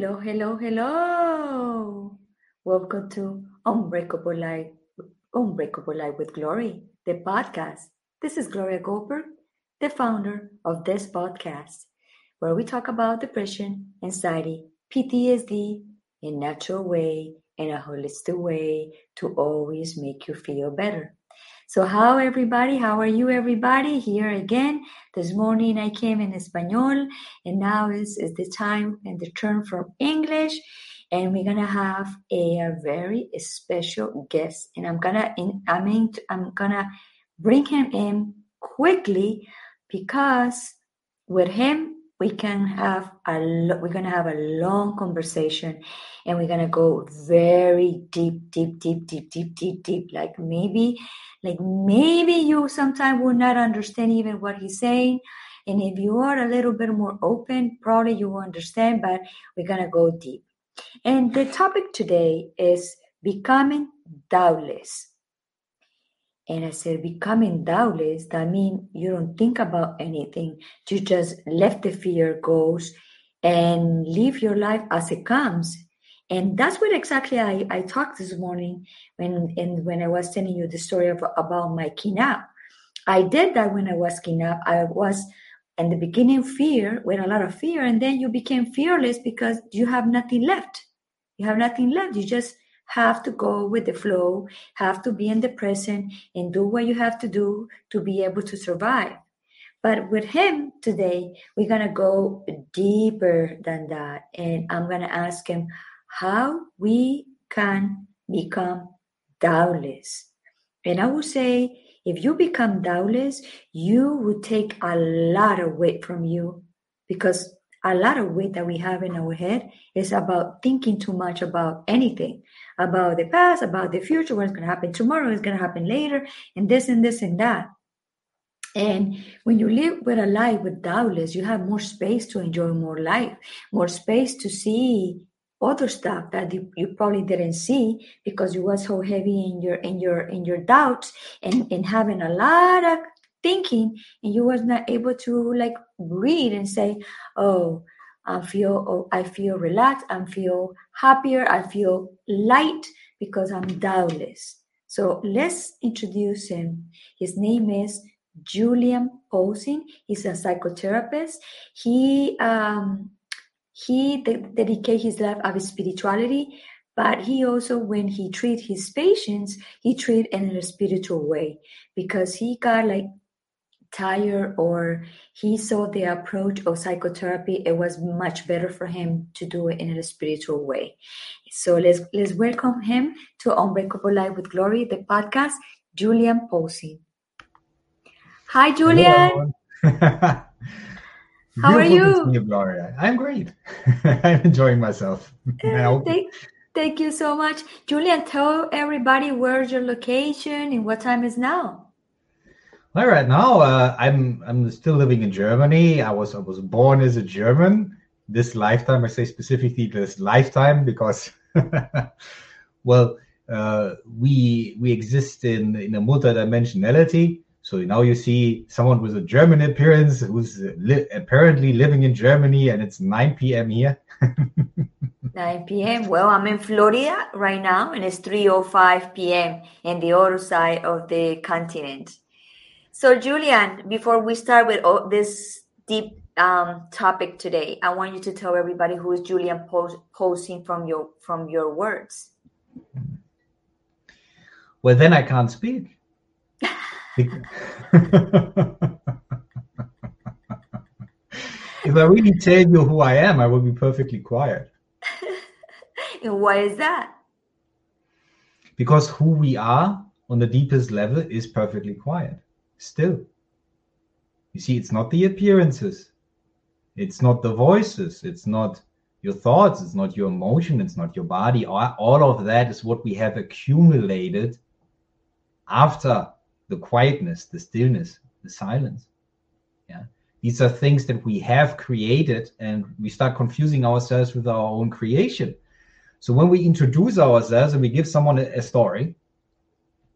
Hello, hello, hello. Welcome to Unbreakable Life, Unbreakable Life with Glory, the podcast. This is Gloria Goldberg, the founder of this podcast, where we talk about depression, anxiety, PTSD in natural way, in a holistic way to always make you feel better. So, how everybody? How are you, everybody? Here again. This morning I came in Espanol, and now is, is the time and the turn from English. And we're gonna have a, a very special guest, and I'm gonna in, I mean I'm gonna bring him in quickly because with him we can have a we're gonna have a long conversation and we're gonna go very deep deep deep deep deep deep deep. Like maybe like maybe you sometimes will not understand even what he's saying and if you are a little bit more open probably you will understand but we're gonna go deep. And the topic today is becoming doubtless and I said, becoming doubtless, that means you don't think about anything. You just let the fear goes and live your life as it comes. And that's what exactly I, I talked this morning when and when I was telling you the story of, about my kidnap. I did that when I was kidnapped. I was in the beginning fear with a lot of fear, and then you became fearless because you have nothing left. You have nothing left. You just have to go with the flow, have to be in the present and do what you have to do to be able to survive. But with him today, we're going to go deeper than that. And I'm going to ask him how we can become doubtless. And I will say, if you become doubtless, you will take a lot of weight from you because a lot of weight that we have in our head is about thinking too much about anything about the past, about the future, what's going to happen tomorrow, what's going to happen later, and this and this and that. And when you live with a life with doubtless, you have more space to enjoy more life, more space to see other stuff that you, you probably didn't see because you were so heavy in your in your in your doubts and, and having a lot of thinking and you was not able to like read and say, oh, I feel oh, I feel relaxed, I feel happier, I feel light because I'm doubtless. So let's introduce him. His name is Julian Posing. He's a psychotherapist. He um, he de- dedicate his life of spirituality, but he also when he treat his patients, he treat in a spiritual way because he got like tired or he saw the approach of psychotherapy it was much better for him to do it in a spiritual way. So let's let's welcome him to unbreakable life with glory the podcast julian posey. Hi julian. how are you? you gloria. I'm great. I'm enjoying myself. Eh, thank, thank you so much. Julian tell everybody where's your location and what time is now all right, now uh, I'm I'm still living in Germany. I was I was born as a German. This lifetime, I say specifically this lifetime because, well, uh, we we exist in in a multidimensionality. So now you see someone with a German appearance who's li- apparently living in Germany, and it's 9 p.m. here. 9 p.m. Well, I'm in Florida right now, and it's 3:05 p.m. in the other side of the continent. So, Julian, before we start with this deep um, topic today, I want you to tell everybody who is Julian posing from your from your words. Well, then I can't speak. if I really tell you who I am, I will be perfectly quiet. and why is that? Because who we are on the deepest level is perfectly quiet still. You see, it's not the appearances, it's not the voices, it's not your thoughts, it's not your emotion, it's not your body. All of that is what we have accumulated after the quietness, the stillness, the silence. Yeah. These are things that we have created and we start confusing ourselves with our own creation. So when we introduce ourselves and we give someone a, a story,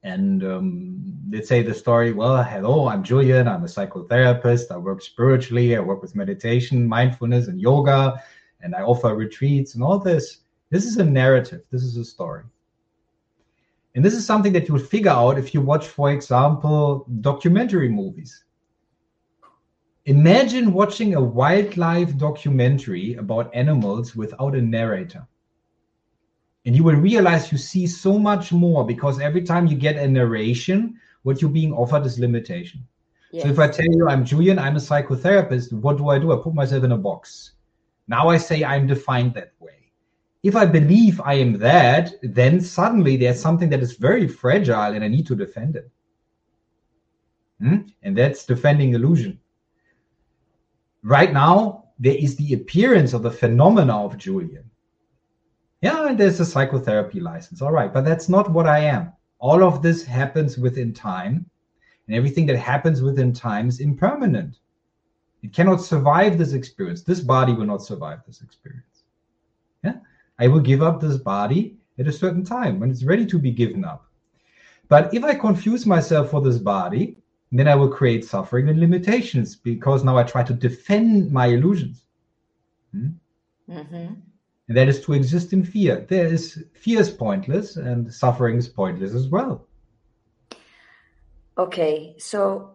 and um, they say the story well hello i'm julian i'm a psychotherapist i work spiritually i work with meditation mindfulness and yoga and I offer retreats and all this. This is a narrative, this is a story. And this is something that you would figure out if you watch, for example, documentary movies. Imagine watching a wildlife documentary about animals without a narrator. And you will realize you see so much more because every time you get a narration, what you're being offered is limitation. Yes. So if I tell you I'm Julian, I'm a psychotherapist, what do I do? I put myself in a box. Now I say I'm defined that way. If I believe I am that, then suddenly there's something that is very fragile and I need to defend it. Hmm? And that's defending illusion. Right now, there is the appearance of the phenomena of Julian. Yeah, there's a psychotherapy license. All right, but that's not what I am. All of this happens within time, and everything that happens within time is impermanent. It cannot survive this experience. This body will not survive this experience. Yeah. I will give up this body at a certain time when it's ready to be given up. But if I confuse myself for this body, then I will create suffering and limitations because now I try to defend my illusions. Hmm? Mm-hmm. And that is to exist in fear. There is fear is pointless and suffering is pointless as well. Okay, so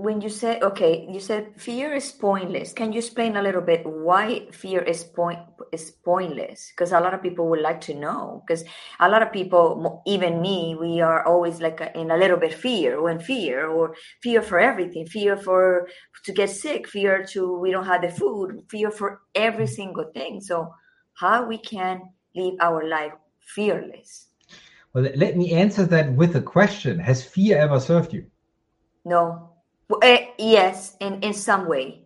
when you say okay you said fear is pointless can you explain a little bit why fear is point is pointless because a lot of people would like to know because a lot of people even me we are always like a, in a little bit fear when fear or fear for everything fear for to get sick fear to we don't have the food fear for every single thing so how we can live our life fearless well let me answer that with a question has fear ever served you no uh, yes, in in some way,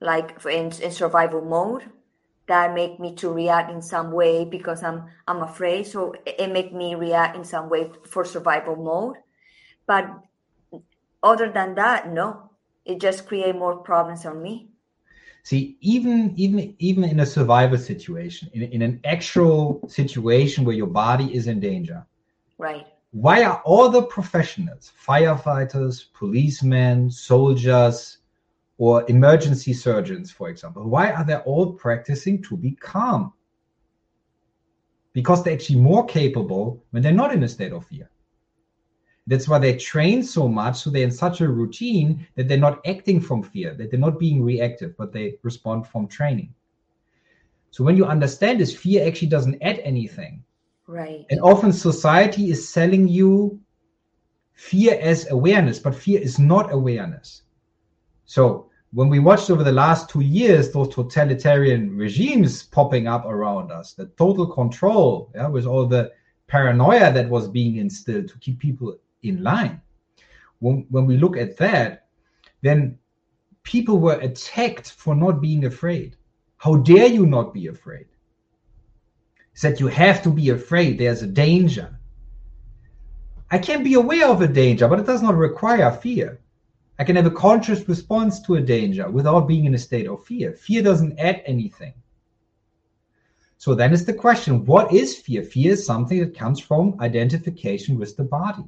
like in in survival mode, that make me to react in some way because I'm I'm afraid. So it make me react in some way for survival mode. But other than that, no, it just create more problems on me. See, even even even in a survival situation, in, in an actual situation where your body is in danger, right? why are all the professionals, firefighters, policemen, soldiers, or emergency surgeons, for example, why are they all practicing to be calm? Because they're actually more capable when they're not in a state of fear. That's why they train so much, so they're in such a routine that they're not acting from fear, that they're not being reactive, but they respond from training. So when you understand this, fear actually doesn't add anything. Right. And often society is selling you fear as awareness, but fear is not awareness. So when we watched over the last two years those totalitarian regimes popping up around us, the total control, yeah, with all the paranoia that was being instilled to keep people in line. When, when we look at that, then people were attacked for not being afraid. How dare you not be afraid? said you have to be afraid there's a danger. I can be aware of a danger, but it does not require fear. I can have a conscious response to a danger without being in a state of fear. Fear doesn't add anything. So then is the question what is fear? Fear is something that comes from identification with the body.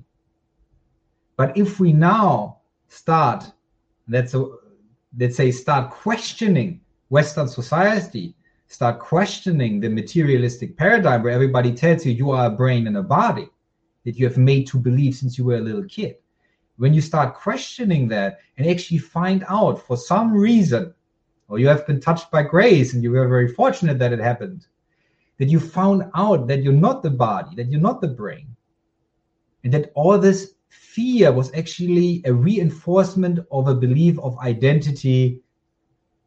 But if we now start, let's, uh, let's say, start questioning Western society start questioning the materialistic paradigm where everybody tells you you are a brain and a body that you have made to believe since you were a little kid. When you start questioning that and actually find out for some reason, or you have been touched by grace and you were very fortunate that it happened, that you found out that you're not the body, that you're not the brain, and that all this fear was actually a reinforcement of a belief of identity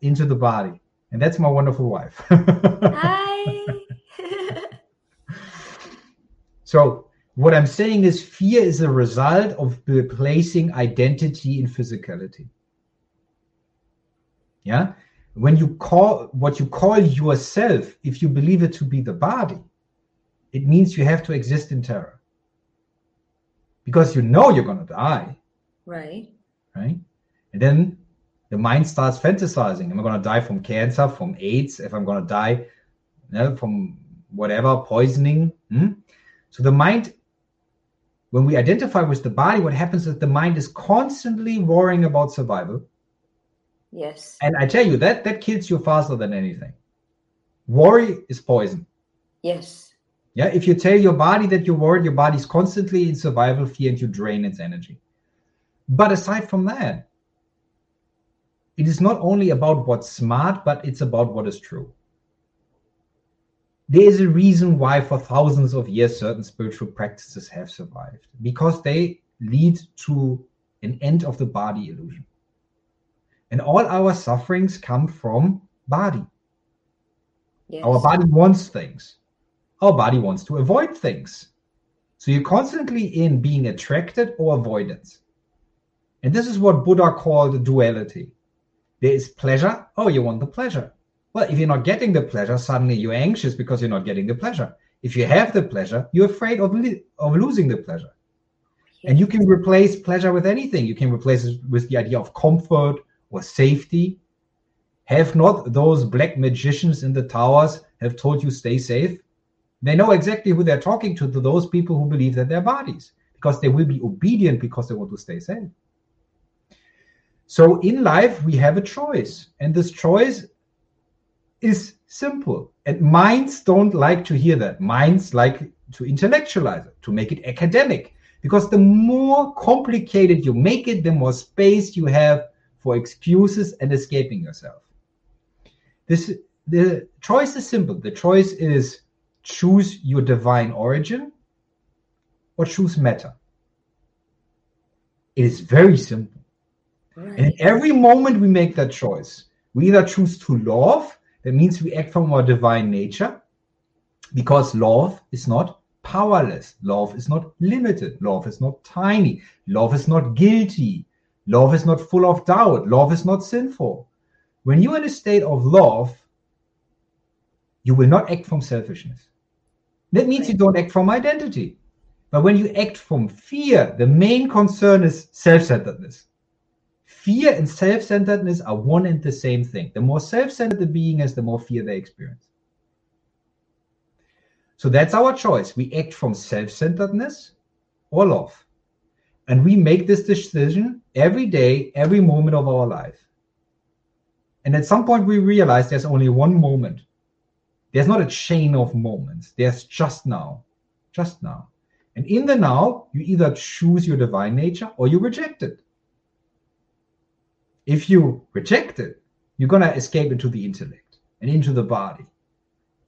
into the body and that's my wonderful wife. Hi. so, what I'm saying is, fear is a result of replacing identity in physicality. Yeah. When you call what you call yourself, if you believe it to be the body, it means you have to exist in terror because you know you're going to die. Right. Right. And then the mind starts fantasizing. Am I going to die from cancer, from AIDS? If I'm going to die you know, from whatever, poisoning? Hmm? So the mind, when we identify with the body, what happens is the mind is constantly worrying about survival. Yes. And I tell you that that kills you faster than anything. Worry is poison. Yes. Yeah, if you tell your body that you're worried, your body's constantly in survival fear and you drain its energy. But aside from that, it is not only about what's smart, but it's about what is true. There is a reason why, for thousands of years, certain spiritual practices have survived because they lead to an end of the body illusion. And all our sufferings come from body. Yes. Our body wants things. Our body wants to avoid things. So you're constantly in being attracted or avoidance. And this is what Buddha called duality. There is pleasure. Oh, you want the pleasure. Well, if you're not getting the pleasure, suddenly you're anxious because you're not getting the pleasure. If you have the pleasure, you're afraid of, li- of losing the pleasure. And you can replace pleasure with anything. You can replace it with the idea of comfort or safety. Have not those black magicians in the towers have told you stay safe? They know exactly who they're talking to, to those people who believe that they're bodies, because they will be obedient because they want to stay sane. So in life, we have a choice, and this choice is simple. And minds don't like to hear that. Minds like to intellectualize it, to make it academic, because the more complicated you make it, the more space you have for excuses and escaping yourself. This the choice is simple. The choice is choose your divine origin or choose matter. It is very simple. Right. And every moment we make that choice, we either choose to love, that means we act from our divine nature, because love is not powerless. Love is not limited. Love is not tiny. Love is not guilty. Love is not full of doubt. Love is not sinful. When you're in a state of love, you will not act from selfishness. That means you don't act from identity. But when you act from fear, the main concern is self centeredness. Fear and self centeredness are one and the same thing. The more self centered the being is, the more fear they experience. So that's our choice. We act from self centeredness or love. And we make this decision every day, every moment of our life. And at some point, we realize there's only one moment. There's not a chain of moments, there's just now. Just now. And in the now, you either choose your divine nature or you reject it. If you reject it, you're going to escape into the intellect and into the body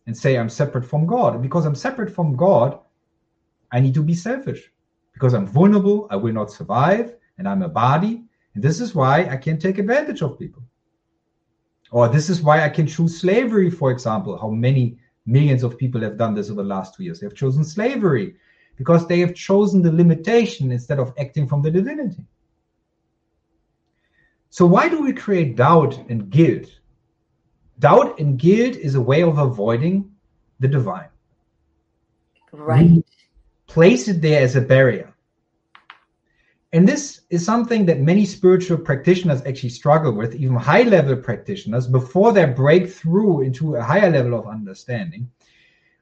and say, I'm separate from God. And because I'm separate from God, I need to be selfish. Because I'm vulnerable, I will not survive, and I'm a body. And this is why I can take advantage of people. Or this is why I can choose slavery, for example. How many millions of people have done this over the last two years? They have chosen slavery because they have chosen the limitation instead of acting from the divinity. So, why do we create doubt and guilt? Doubt and guilt is a way of avoiding the divine. Right. We place it there as a barrier. And this is something that many spiritual practitioners actually struggle with, even high level practitioners, before they break through into a higher level of understanding.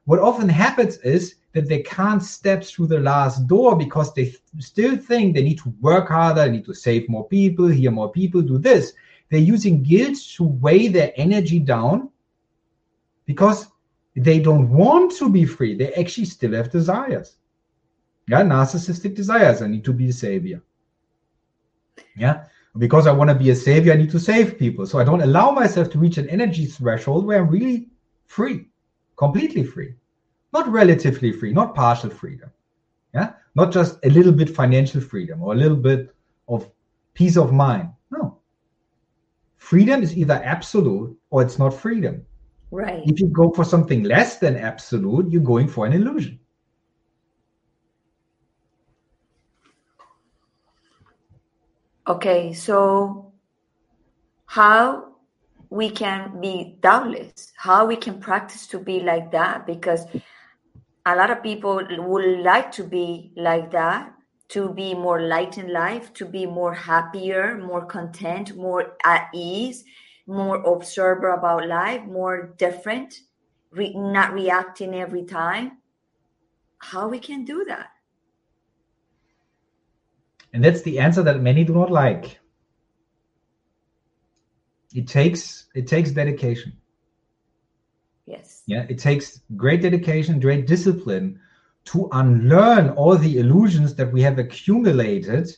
What often happens is that they can't step through the last door because they still think they need to work harder, they need to save more people, hear more people, do this. They're using guilt to weigh their energy down because they don't want to be free. They actually still have desires. Yeah, narcissistic desires. I need to be a savior. Yeah, because I want to be a savior, I need to save people. So I don't allow myself to reach an energy threshold where I'm really free, completely free, not relatively free, not partial freedom. Yeah, not just a little bit financial freedom or a little bit of peace of mind. No, freedom is either absolute or it's not freedom. Right. If you go for something less than absolute, you're going for an illusion. Okay, so how we can be doubtless, how we can practice to be like that, because a lot of people would like to be like that, to be more light in life, to be more happier, more content, more at ease, more observer about life, more different, re- not reacting every time. How we can do that? And that's the answer that many do not like. It takes it takes dedication. Yes. Yeah, it takes great dedication, great discipline to unlearn all the illusions that we have accumulated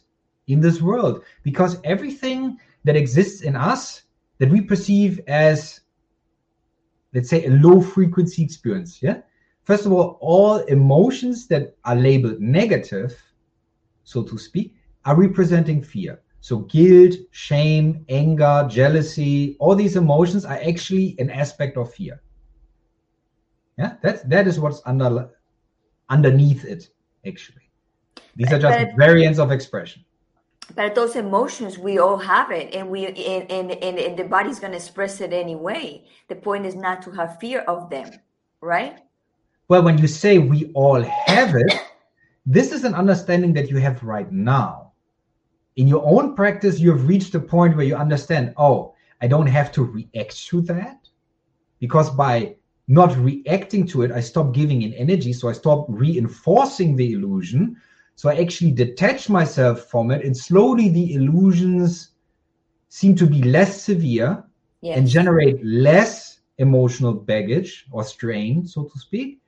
in this world because everything that exists in us that we perceive as let's say a low frequency experience yeah first of all all emotions that are labeled negative so to speak are representing fear so guilt shame anger jealousy all these emotions are actually an aspect of fear yeah that's that is what's under underneath it actually these are just But- variants of expression But those emotions, we all have it, and we and and, and, and the body's gonna express it anyway. The point is not to have fear of them, right? Well, when you say we all have it, this is an understanding that you have right now. In your own practice, you have reached a point where you understand, oh, I don't have to react to that. Because by not reacting to it, I stop giving in energy. So I stop reinforcing the illusion. So I actually detach myself from it, and slowly the illusions seem to be less severe Yes. and generate less emotional baggage or strain, so to speak.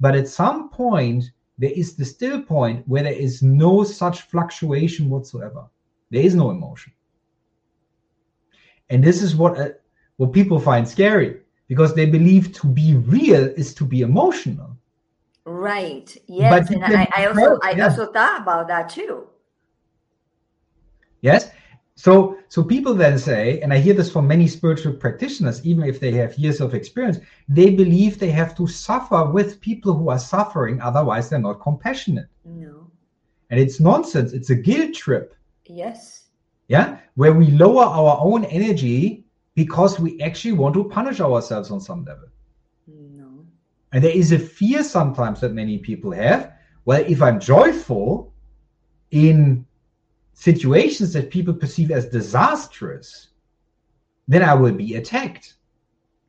But at some point, there is the still point where there is no such fluctuation whatsoever. There is no emotion. And this is what uh, what people find scary because they believe to be real is to be emotional. Right. Yes. But And I, I also I yeah. also thought about that too. Yes. So so people then say, and I hear this from many spiritual practitioners, even if they have years of experience, they believe they have to suffer with people who are suffering, otherwise they're not compassionate. No. And it's nonsense. It's a guilt trip. Yes. Yeah. Where we lower our own energy because we actually want to punish ourselves on some level. No. And there is a fear sometimes that many people have. Well, if I'm joyful in situations that people perceive as disastrous, then I will be attacked.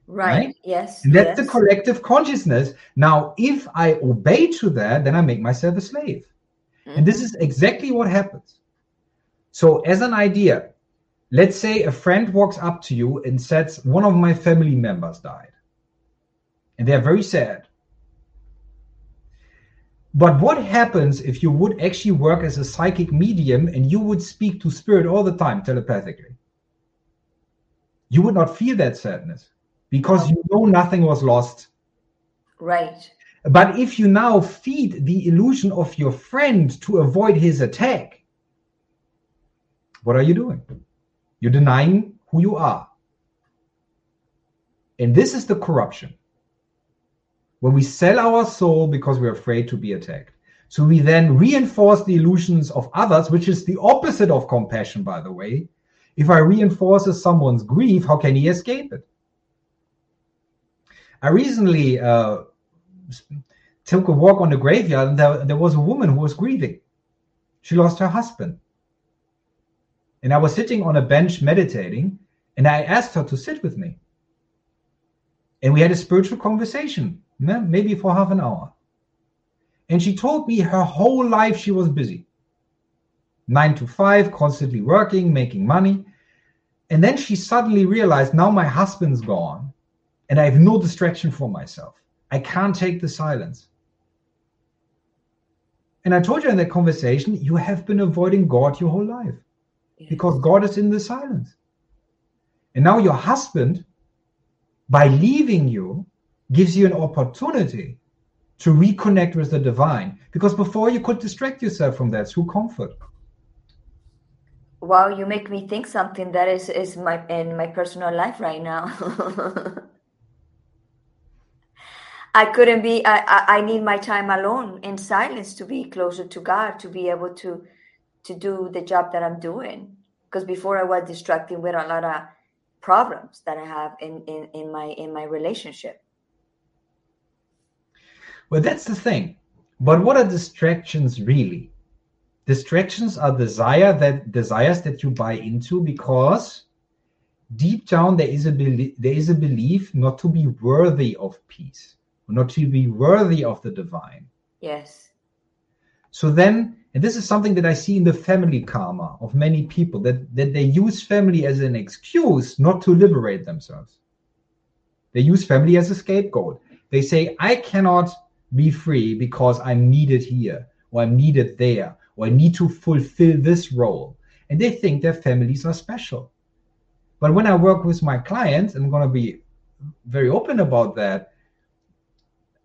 Right. Right? Yes. And that's the collective consciousness. Now, if I obey to that, then I make myself a slave. And this Mhm. is exactly what happens. So, as an idea, let's say a friend walks up to you and says, One of my family members died. And they're very sad. But what happens if you would actually work as a psychic medium and you would speak to spirit all the time telepathically? You would not feel that sadness because you know nothing was lost. Right. But if you now feed the illusion of your friend to avoid his attack, what are you doing? You're denying who you are. And this is the corruption. When we sell our soul because we're afraid to be attacked. So we then reinforce the illusions of others, which is the opposite of compassion, by the way. If I reinforce someone's grief, how can he escape it? I recently uh, took a walk on the graveyard and there, there was a woman who was grieving. She lost her husband. And I was sitting on a bench meditating and I asked her to sit with me. And we had a spiritual conversation, maybe for half an hour. And she told me her whole life she was busy nine to five, constantly working, making money. And then she suddenly realized now my husband's gone and I have no distraction for myself. I can't take the silence. And I told you in that conversation, you have been avoiding God your whole life Because God is in the silence. And now your husband, by leaving you, gives you an opportunity to reconnect with the divine because before you could distract yourself from that through comfort. Wow, you make me think something that is is my in my personal life right now. I couldn't be. I, I I need my time alone in silence to be closer to God, to be able to to do the job that I'm doing. Because before I was distracted with a lot of problems that I have in in in my in my relationship. Well, that's the thing. But what are distractions really? Distractions are desire that desires that you buy into because deep down there is a belief there is a belief not to be worthy of peace, not to be worthy of the divine. Yes. So then, and this is something that I see in the family karma of many people that, that they use family as an excuse not to liberate themselves. They use family as a scapegoat. They say, I cannot be free because I'm needed here, or I'm needed there, or I need to fulfill this role. And they think their families are special. But when I work with my clients, I'm going to be very open about that.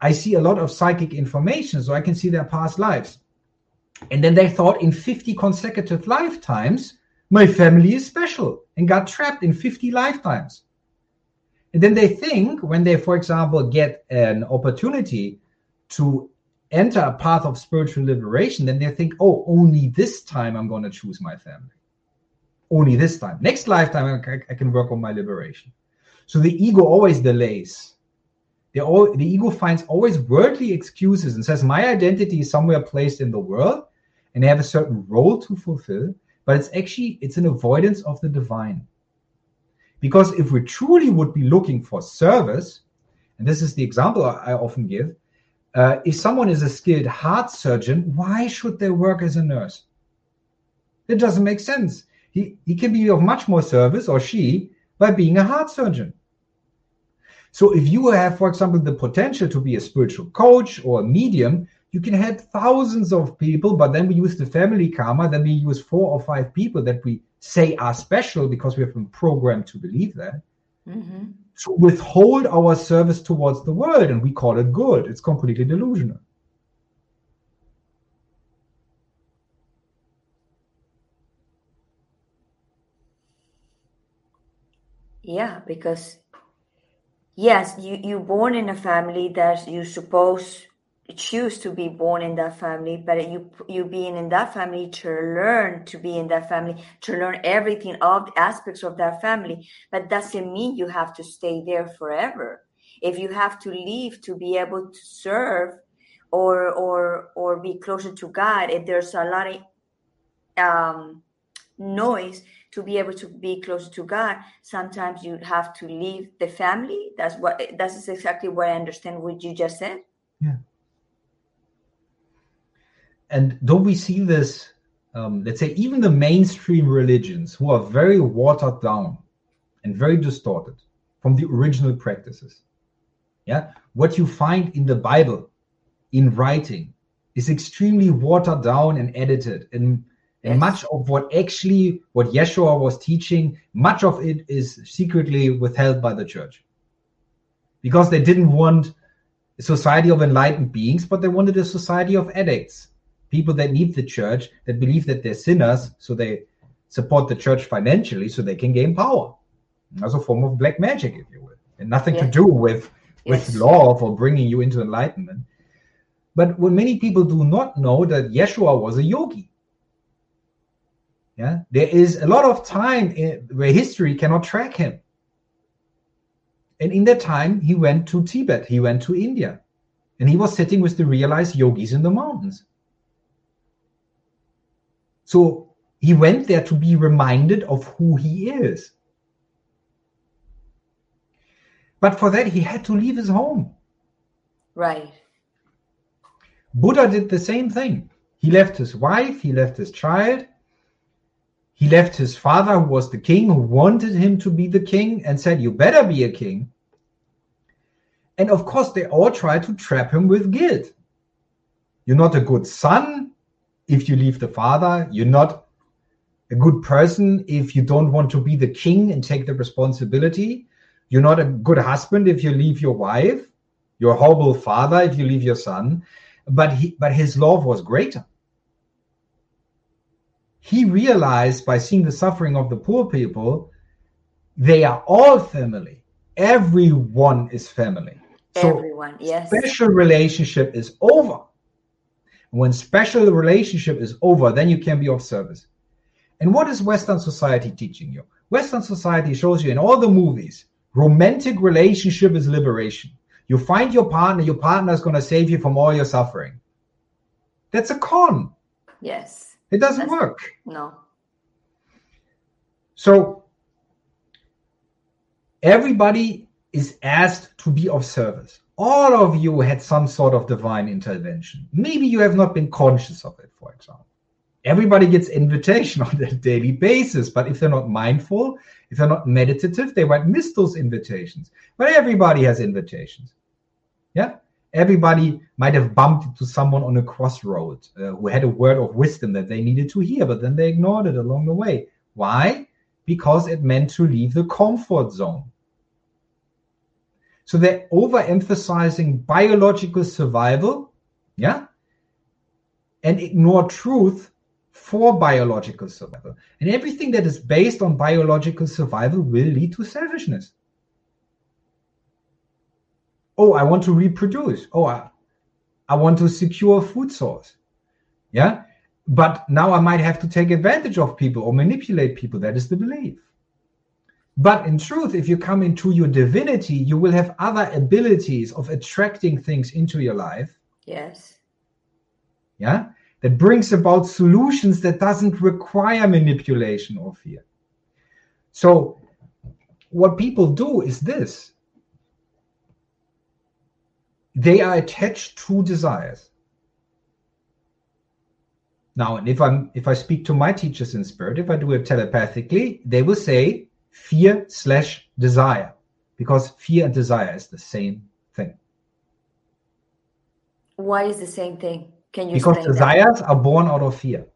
I see a lot of psychic information, so I can see their past lives. And then they thought in 50 consecutive lifetimes, my family is special and got trapped in 50 lifetimes. And then they think when they, for example, get an opportunity to enter a path of spiritual liberation, then they think, oh, only this time I'm going to choose my family. Only this time. Next lifetime, I can work on my liberation. So the ego always delays. All, the ego finds always worldly excuses and says, My identity is somewhere placed in the world and I have a certain role to fulfill, but it's actually it's an avoidance of the divine. Because if we truly would be looking for service, and this is the example I often give, uh, if someone is a skilled heart surgeon, why should they work as a nurse? It doesn't make sense. He, he can be of much more service, or she, by being a heart surgeon. So if you have, for example, the potential to be a spiritual coach or a medium, you can help thousands of people, but then we use the family karma, then we use four or five people that we say are special because we have been programmed to believe that. Mm-hmm. To withhold our service towards the world, and we call it good. It's completely delusional. Yeah, because yes, you you born in a family that you suppose choose to be born in that family, but you you being in that family to learn to be in that family, to learn everything, all the aspects of that family. But doesn't mean you have to stay there forever. If you have to leave to be able to serve or or or be closer to God, if there's a lot of um, noise to be able to be closer to God, sometimes you have to leave the family. That's what that's exactly what I understand what you just said. Yeah. And don't we see this? Um, let's say even the mainstream religions who are very watered down and very distorted from the original practices. Yeah, what you find in the Bible, in writing, is extremely watered down and edited and and much of what actually what Yeshua was teaching, much of it is secretly withheld by the church. Because they didn't want a society of enlightened beings, but they wanted a society of addicts. People that need the church, that believe that they're sinners, so they support the church financially so they can gain power. As a form of black magic, if you will. And nothing to do with, with yes. love or bringing you into enlightenment. But what many people do not know that Yeshua was a yogi yeah, there is a lot of time in, where history cannot track him. And in that time, he went to Tibet, he went to India, and he was sitting with the realized yogis in the mountains. So he went there to be reminded of who he is. But for that, he had to leave his home. Right. Buddha did the same thing. He left his wife, he left his child, he left his father, who was the king, who wanted him to be the king, and said, You better be a king. And of course, they all tried to trap him with guilt. You're not a good son if you leave the father. You're not a good person if you don't want to be the king and take the responsibility. You're not a good husband if you leave your wife. You're a horrible father if you leave your son. But he, but his love was greater he realized by seeing the suffering of the poor people, they are all family. Everyone is family. So Everyone, yes. Special relationship is over. When special relationship is over, then you can be of service. And what is Western society teaching you? Western society shows you in all the movies, romantic relationship is liberation. You find your partner, your partner is going to save you from all your suffering. That's a con. Yes. It doesn't That's, work. No. So everybody is asked to be of service. All of you had some sort of divine intervention. Maybe you have not been conscious of it, for example. Everybody gets invitation on a daily basis, but if they're not mindful, if they're not meditative, they might miss those invitations. But everybody has invitations. Yeah? Everybody might have bumped into someone on a crossroad uh, who had a word of wisdom that they needed to hear, but then they ignored it along the way. Why? Because it meant to leave the comfort zone. So they're overemphasizing biological survival, yeah, and ignore truth for biological survival. And everything that is based on biological survival will lead to selfishness. Oh, I want to reproduce. Oh, I, I want to secure a food source. Yeah. But now I might have to take advantage of people or manipulate people. That is the belief. But in truth, if you come into your divinity, you will have other abilities of attracting things into your life. Yes. Yeah. That brings about solutions that doesn't require manipulation or fear. So what people do is this. They are attached to desires. Now, and if I'm if I speak to my teachers in spirit, if I do it telepathically, they will say, fear slash desire because fear and desire is the same thing why is the same thing can you because desires that? are born out of fear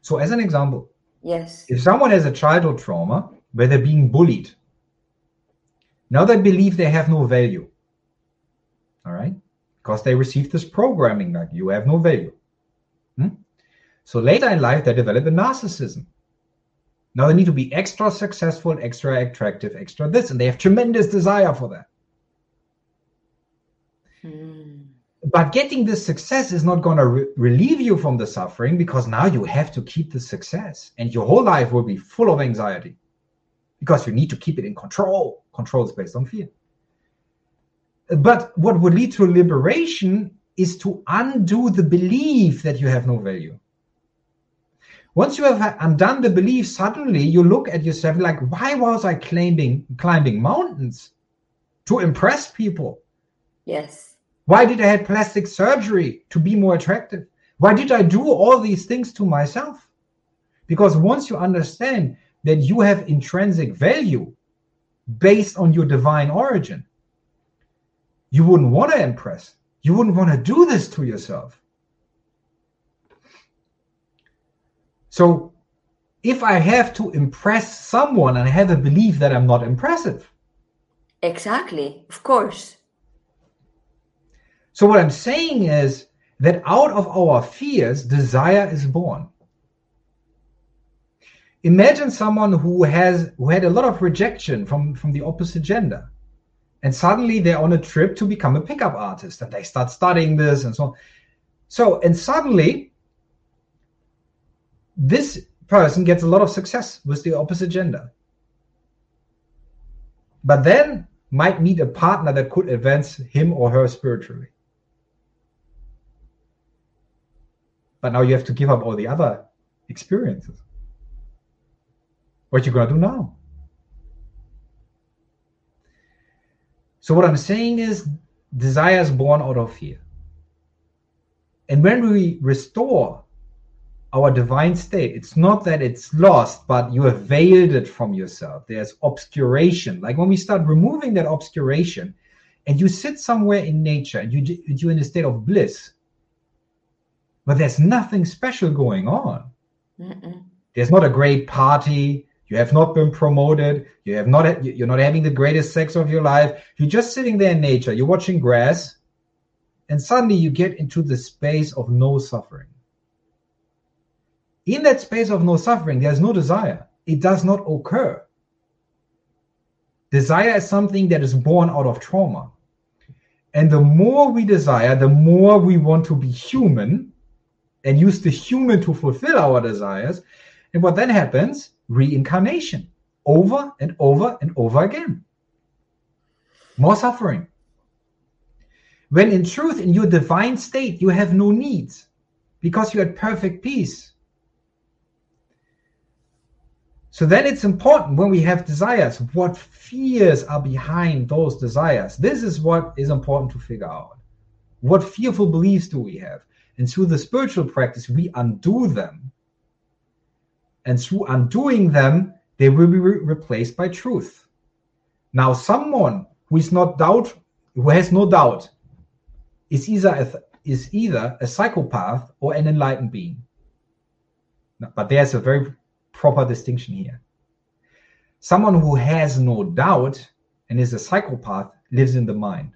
so as an example yes if someone has a childhood trauma where they're being bullied now they believe they have no value all right because they received this programming like you have no value hmm? so later in life they develop a narcissism now they need to be extra successful, extra attractive, extra this, and they have tremendous desire for that. Hmm. But getting this success is not going to re- relieve you from the suffering because now you have to keep the success, and your whole life will be full of anxiety because you need to keep it in control. Control is based on fear. But what would lead to liberation is to undo the belief that you have no value. Once you have undone the belief, suddenly you look at yourself like, why was I climbing climbing mountains? To impress people. Yes. Why did I have plastic surgery to be more attractive? Why did I do all these things to myself? Because once you understand that you have intrinsic value based on your divine origin, you wouldn't want to impress. You wouldn't want to do this to yourself. So if I have to impress someone and I have a belief that I'm not impressive. Exactly, of course. So what I'm saying is that out of our fears, desire is born. Imagine someone who has who had a lot of rejection from, from the opposite gender. And suddenly they're on a trip to become a pickup artist and they start studying this and so on. So, and suddenly this person gets a lot of success with the opposite gender. But then might meet a partner that could advance him or her spiritually. But now you have to give up all the other experiences. What you gonna do now? So what I'm saying is desire is born out of fear. And when we restore our divine state. It's not that it's lost, but you have veiled it from yourself. There's obscuration. Like when we start removing that obscuration, and you sit somewhere in nature, and you you're in a state of bliss, but there's nothing special going on. Mm-mm. There's not a great party. You have not been promoted. You have not. You're not having the greatest sex of your life. You're just sitting there in nature. You're watching grass, and suddenly you get into the space of no suffering in that space of no suffering, there's no desire. It does not occur. Desire is something that is born out of trauma. And the more we desire, the more we want to be human and use the human to fulfill our desires. And what then happens? Reincarnation over and over and over again. More suffering. When in truth, in your divine state, you have no needs because you're at perfect peace. So then it's important when we have desires, what fears are behind those desires. This is what is important to figure out. What fearful beliefs do we have? And through the spiritual practice, we undo them. And through undoing them, they will be re- replaced by truth. Now, someone who is not doubt, who has no doubt, is either a, is either a psychopath or an enlightened being. But there's a very proper distinction here. Someone who has no doubt and is a psychopath lives in the mind.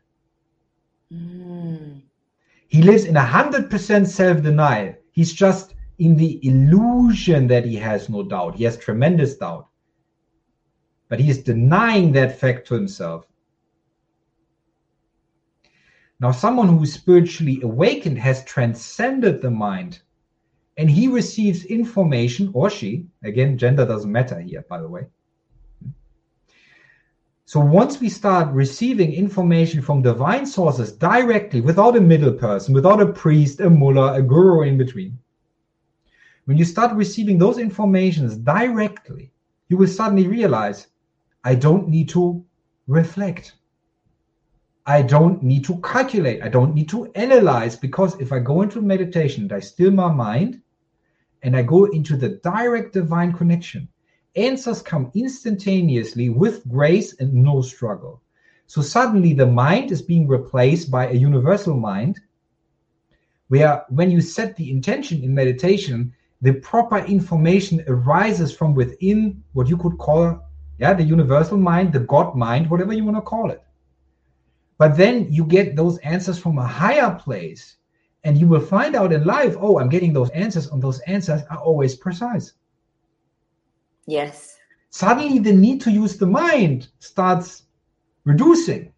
Mm. He lives in a hundred percent self-denial. He's just in the illusion that he has no doubt. He has tremendous doubt. But he is denying that fact to himself. Now, someone who is spiritually awakened has transcended the mind and he receives information, or she, again, gender doesn't matter here, by the way. So once we start receiving information from divine sources directly, without a middle person, without a priest, a mullah, a guru in between, when you start receiving those informations directly, you will suddenly realize I don't need to reflect. I don't need to calculate. I don't need to analyze because if I go into meditation and I still my mind and I go into the direct divine connection, answers come instantaneously with grace and no struggle. So suddenly the mind is being replaced by a universal mind where when you set the intention in meditation, the proper information arises from within what you could call yeah, the universal mind, the God mind, whatever you want to call it. But then you get those answers from a higher place, and you will find out in life, oh, I'm getting those answers, and those answers are always precise. Yes. Suddenly, the need to use the mind starts reducing.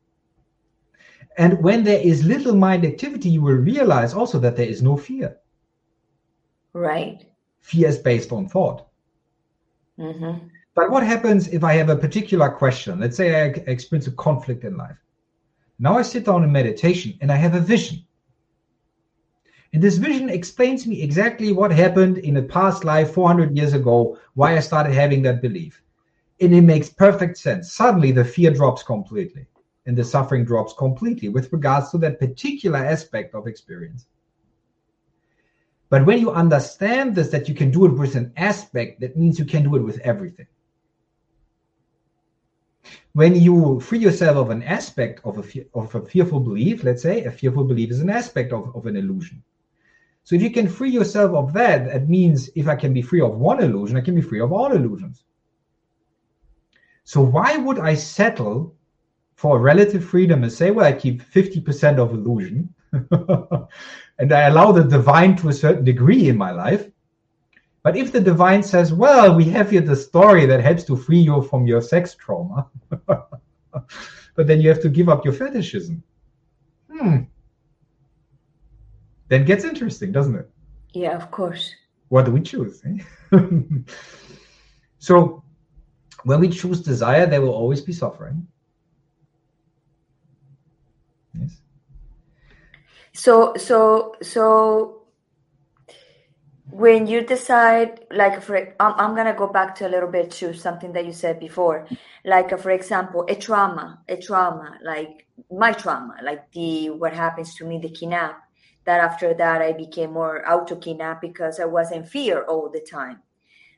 And when there is little mind activity, you will realize also that there is no fear. Right. Fear is based on thought. Mm-hmm. But what happens if I have a particular question? Let's say I experience a conflict in life. Now I sit down in meditation and I have a vision. And this vision explains me exactly what happened in a past life 400 years ago, why I started having that belief. And it makes perfect sense. Suddenly the fear drops completely and the suffering drops completely with regards to that particular aspect of experience. But when you understand this, that you can do it with an aspect, that means you can do it with everything when you free yourself of an aspect of a, of a fearful belief, let's say a fearful belief is an aspect of, of an illusion. So if you can free yourself of that, that means if I can be free of one illusion, I can be free of all illusions. So why would I settle for relative freedom and say, well, I keep 50% of illusion and I allow the divine to a certain degree in my life? But if the divine says, well, we have here the story that helps to free you from your sex trauma, but then you have to give up your fetishism. Hmm. Then gets interesting, doesn't it? Yeah, of course. What do we choose? Eh? so when we choose desire, there will always be suffering. Yes. So so so when you decide like for I'm, I'm gonna go back to a little bit to something that you said before. Like for example a trauma a trauma like my trauma like the what happens to me the kidnap that after that i became more auto kidnap because i was in fear all the time.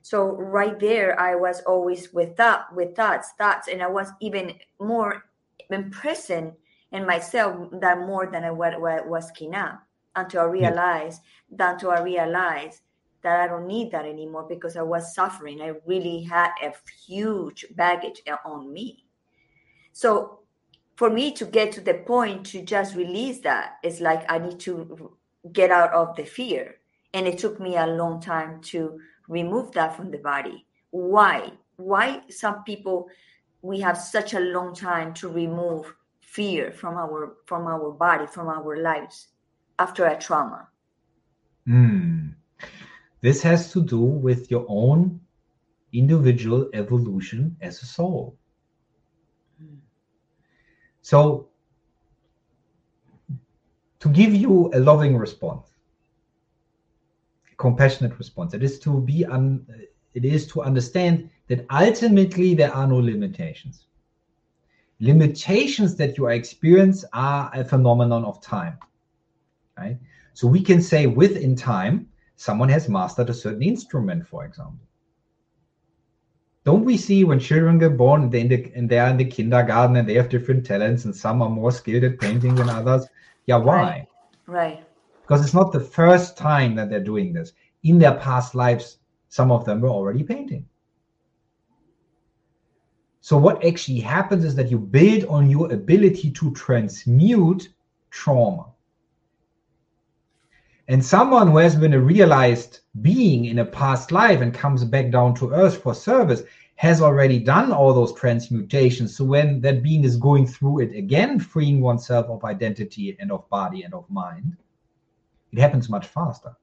So right there i was always with that with thoughts thoughts and i was even more imprisoned in myself that more than i was kidnapped until i realized yeah. until i realized that I don't need that anymore because I was suffering. I really had a huge baggage on me. So for me to get to the point to just release that, it's like I need to get out of the fear. And it took me a long time to remove that from the body. Why? Why some people we have such a long time to remove fear from our from our body, from our lives after a trauma? Mm. This has to do with your own individual evolution as a soul. So, to give you a loving response, a compassionate response, it is to be un, it is to understand that ultimately there are no limitations. Limitations that you experience are a phenomenon of time, right? So we can say within time, someone has mastered a certain instrument, for example. Don't we see when children get born and, they in the, and they are in the kindergarten and they have different talents and some are more skilled at painting than others? Yeah, why? Right. right. Because it's not the first time that they're doing this. In their past lives, some of them were already painting. So, what actually happens is that you build on your ability to transmute trauma. And someone who has been a realized being in a past life and comes back down to earth for service has already done all those transmutations. So when that being is going through it again, freeing oneself of identity and of body and of mind, it happens much faster.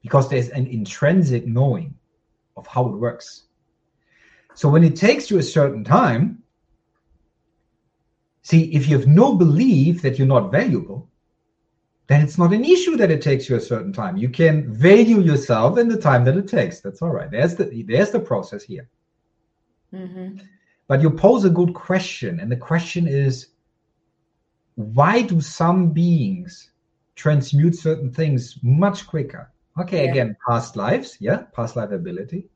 Because there's an intrinsic knowing of how it works. So when it takes you a certain time, see, if you have no belief that you're not valuable, then it's not an issue that it takes you a certain time. You can value yourself in the time that it takes. That's all right. There's the there's the process here. Mm-hmm. But you pose a good question, and the question is, why do some beings transmute certain things much quicker? Okay, yeah. again, past lives, yeah, past life ability.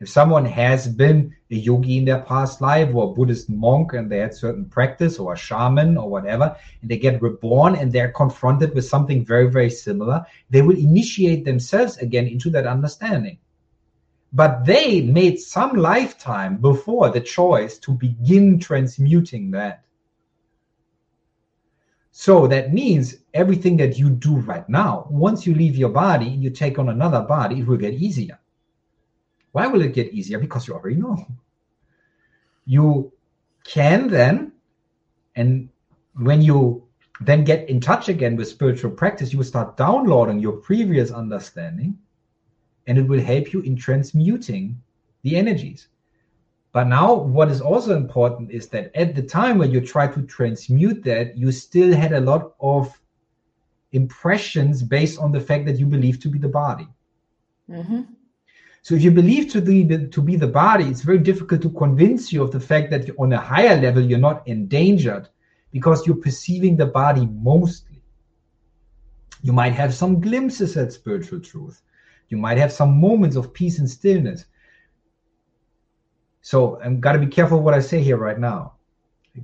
If someone has been a yogi in their past life or a Buddhist monk and they had certain practice or a shaman or whatever, and they get reborn and they're confronted with something very, very similar, they will initiate themselves again into that understanding. But they made some lifetime before the choice to begin transmuting that. So that means everything that you do right now, once you leave your body and you take on another body, it will get easier why will it get easier? Because you already know. You can then, and when you then get in touch again with spiritual practice, you will start downloading your previous understanding, and it will help you in transmuting the energies. But now, what is also important is that at the time when you try to transmute that, you still had a lot of impressions based on the fact that you believe to be the body. Mm-hmm. So if you believe to be the, to be the body, it's very difficult to convince you of the fact that on a higher level you're not endangered because you're perceiving the body mostly. You might have some glimpses at spiritual truth. You might have some moments of peace and stillness. So I'm got to be careful what I say here right now.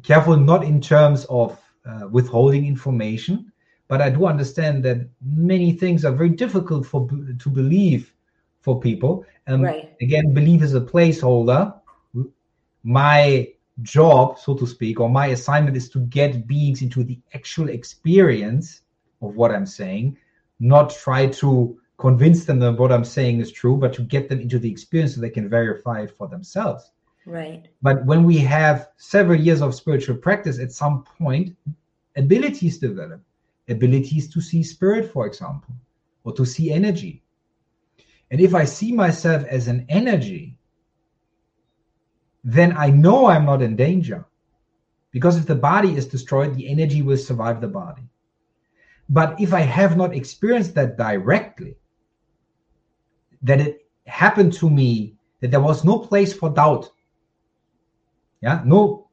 Careful not in terms of uh, withholding information, but I do understand that many things are very difficult for to believe for people. And right. again, belief is a placeholder. My job, so to speak, or my assignment is to get beings into the actual experience of what I'm saying, not try to convince them that what I'm saying is true, but to get them into the experience so they can verify it for themselves. Right. But when we have several years of spiritual practice, at some point, abilities develop. Abilities to see spirit, for example, or to see energy, and if I see myself as an energy, then I know I'm not in danger. Because if the body is destroyed, the energy will survive the body. But if I have not experienced that directly, that it happened to me, that there was no place for doubt, yeah, no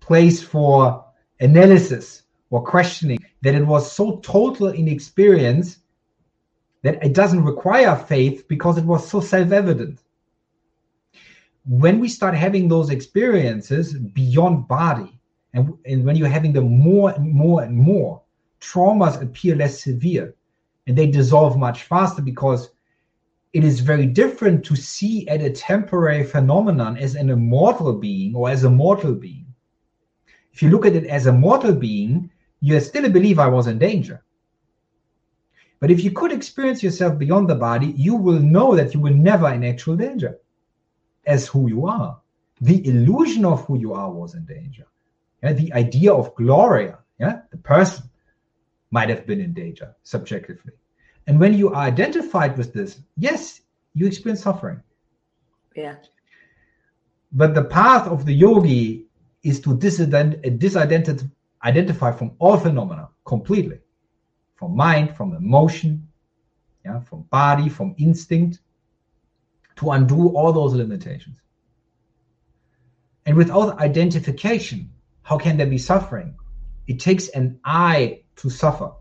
place for analysis or questioning, that it was so total in experience that it doesn't require faith because it was so self evident. When we start having those experiences beyond body, and, and when you're having them more and more and more, traumas appear less severe and they dissolve much faster because it is very different to see at a temporary phenomenon as an immortal being or as a mortal being. If you look at it as a mortal being, you still believe I was in danger. But if you could experience yourself beyond the body, you will know that you were never in actual danger as who you are. The illusion of who you are was in danger. Yeah, the idea of Gloria, yeah, the person might have been in danger subjectively. And when you are identified with this, yes, you experience suffering. Yeah. But the path of the yogi is to disident- identify from all phenomena completely from mind, from emotion, yeah, from body, from instinct, to undo all those limitations. And without identification, how can there be suffering? It takes an I to suffer.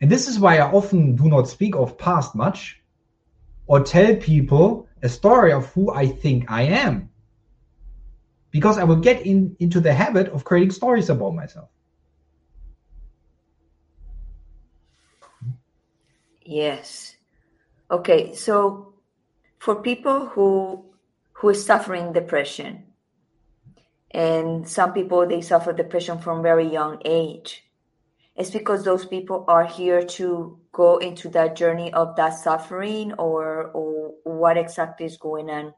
And this is why I often do not speak of past much or tell people a story of who I think I am. Because I will get in, into the habit of creating stories about myself. Yes. Okay, so for people who who is suffering depression, and some people they suffer depression from very young age, it's because those people are here to go into that journey of that suffering, or or what exactly is going on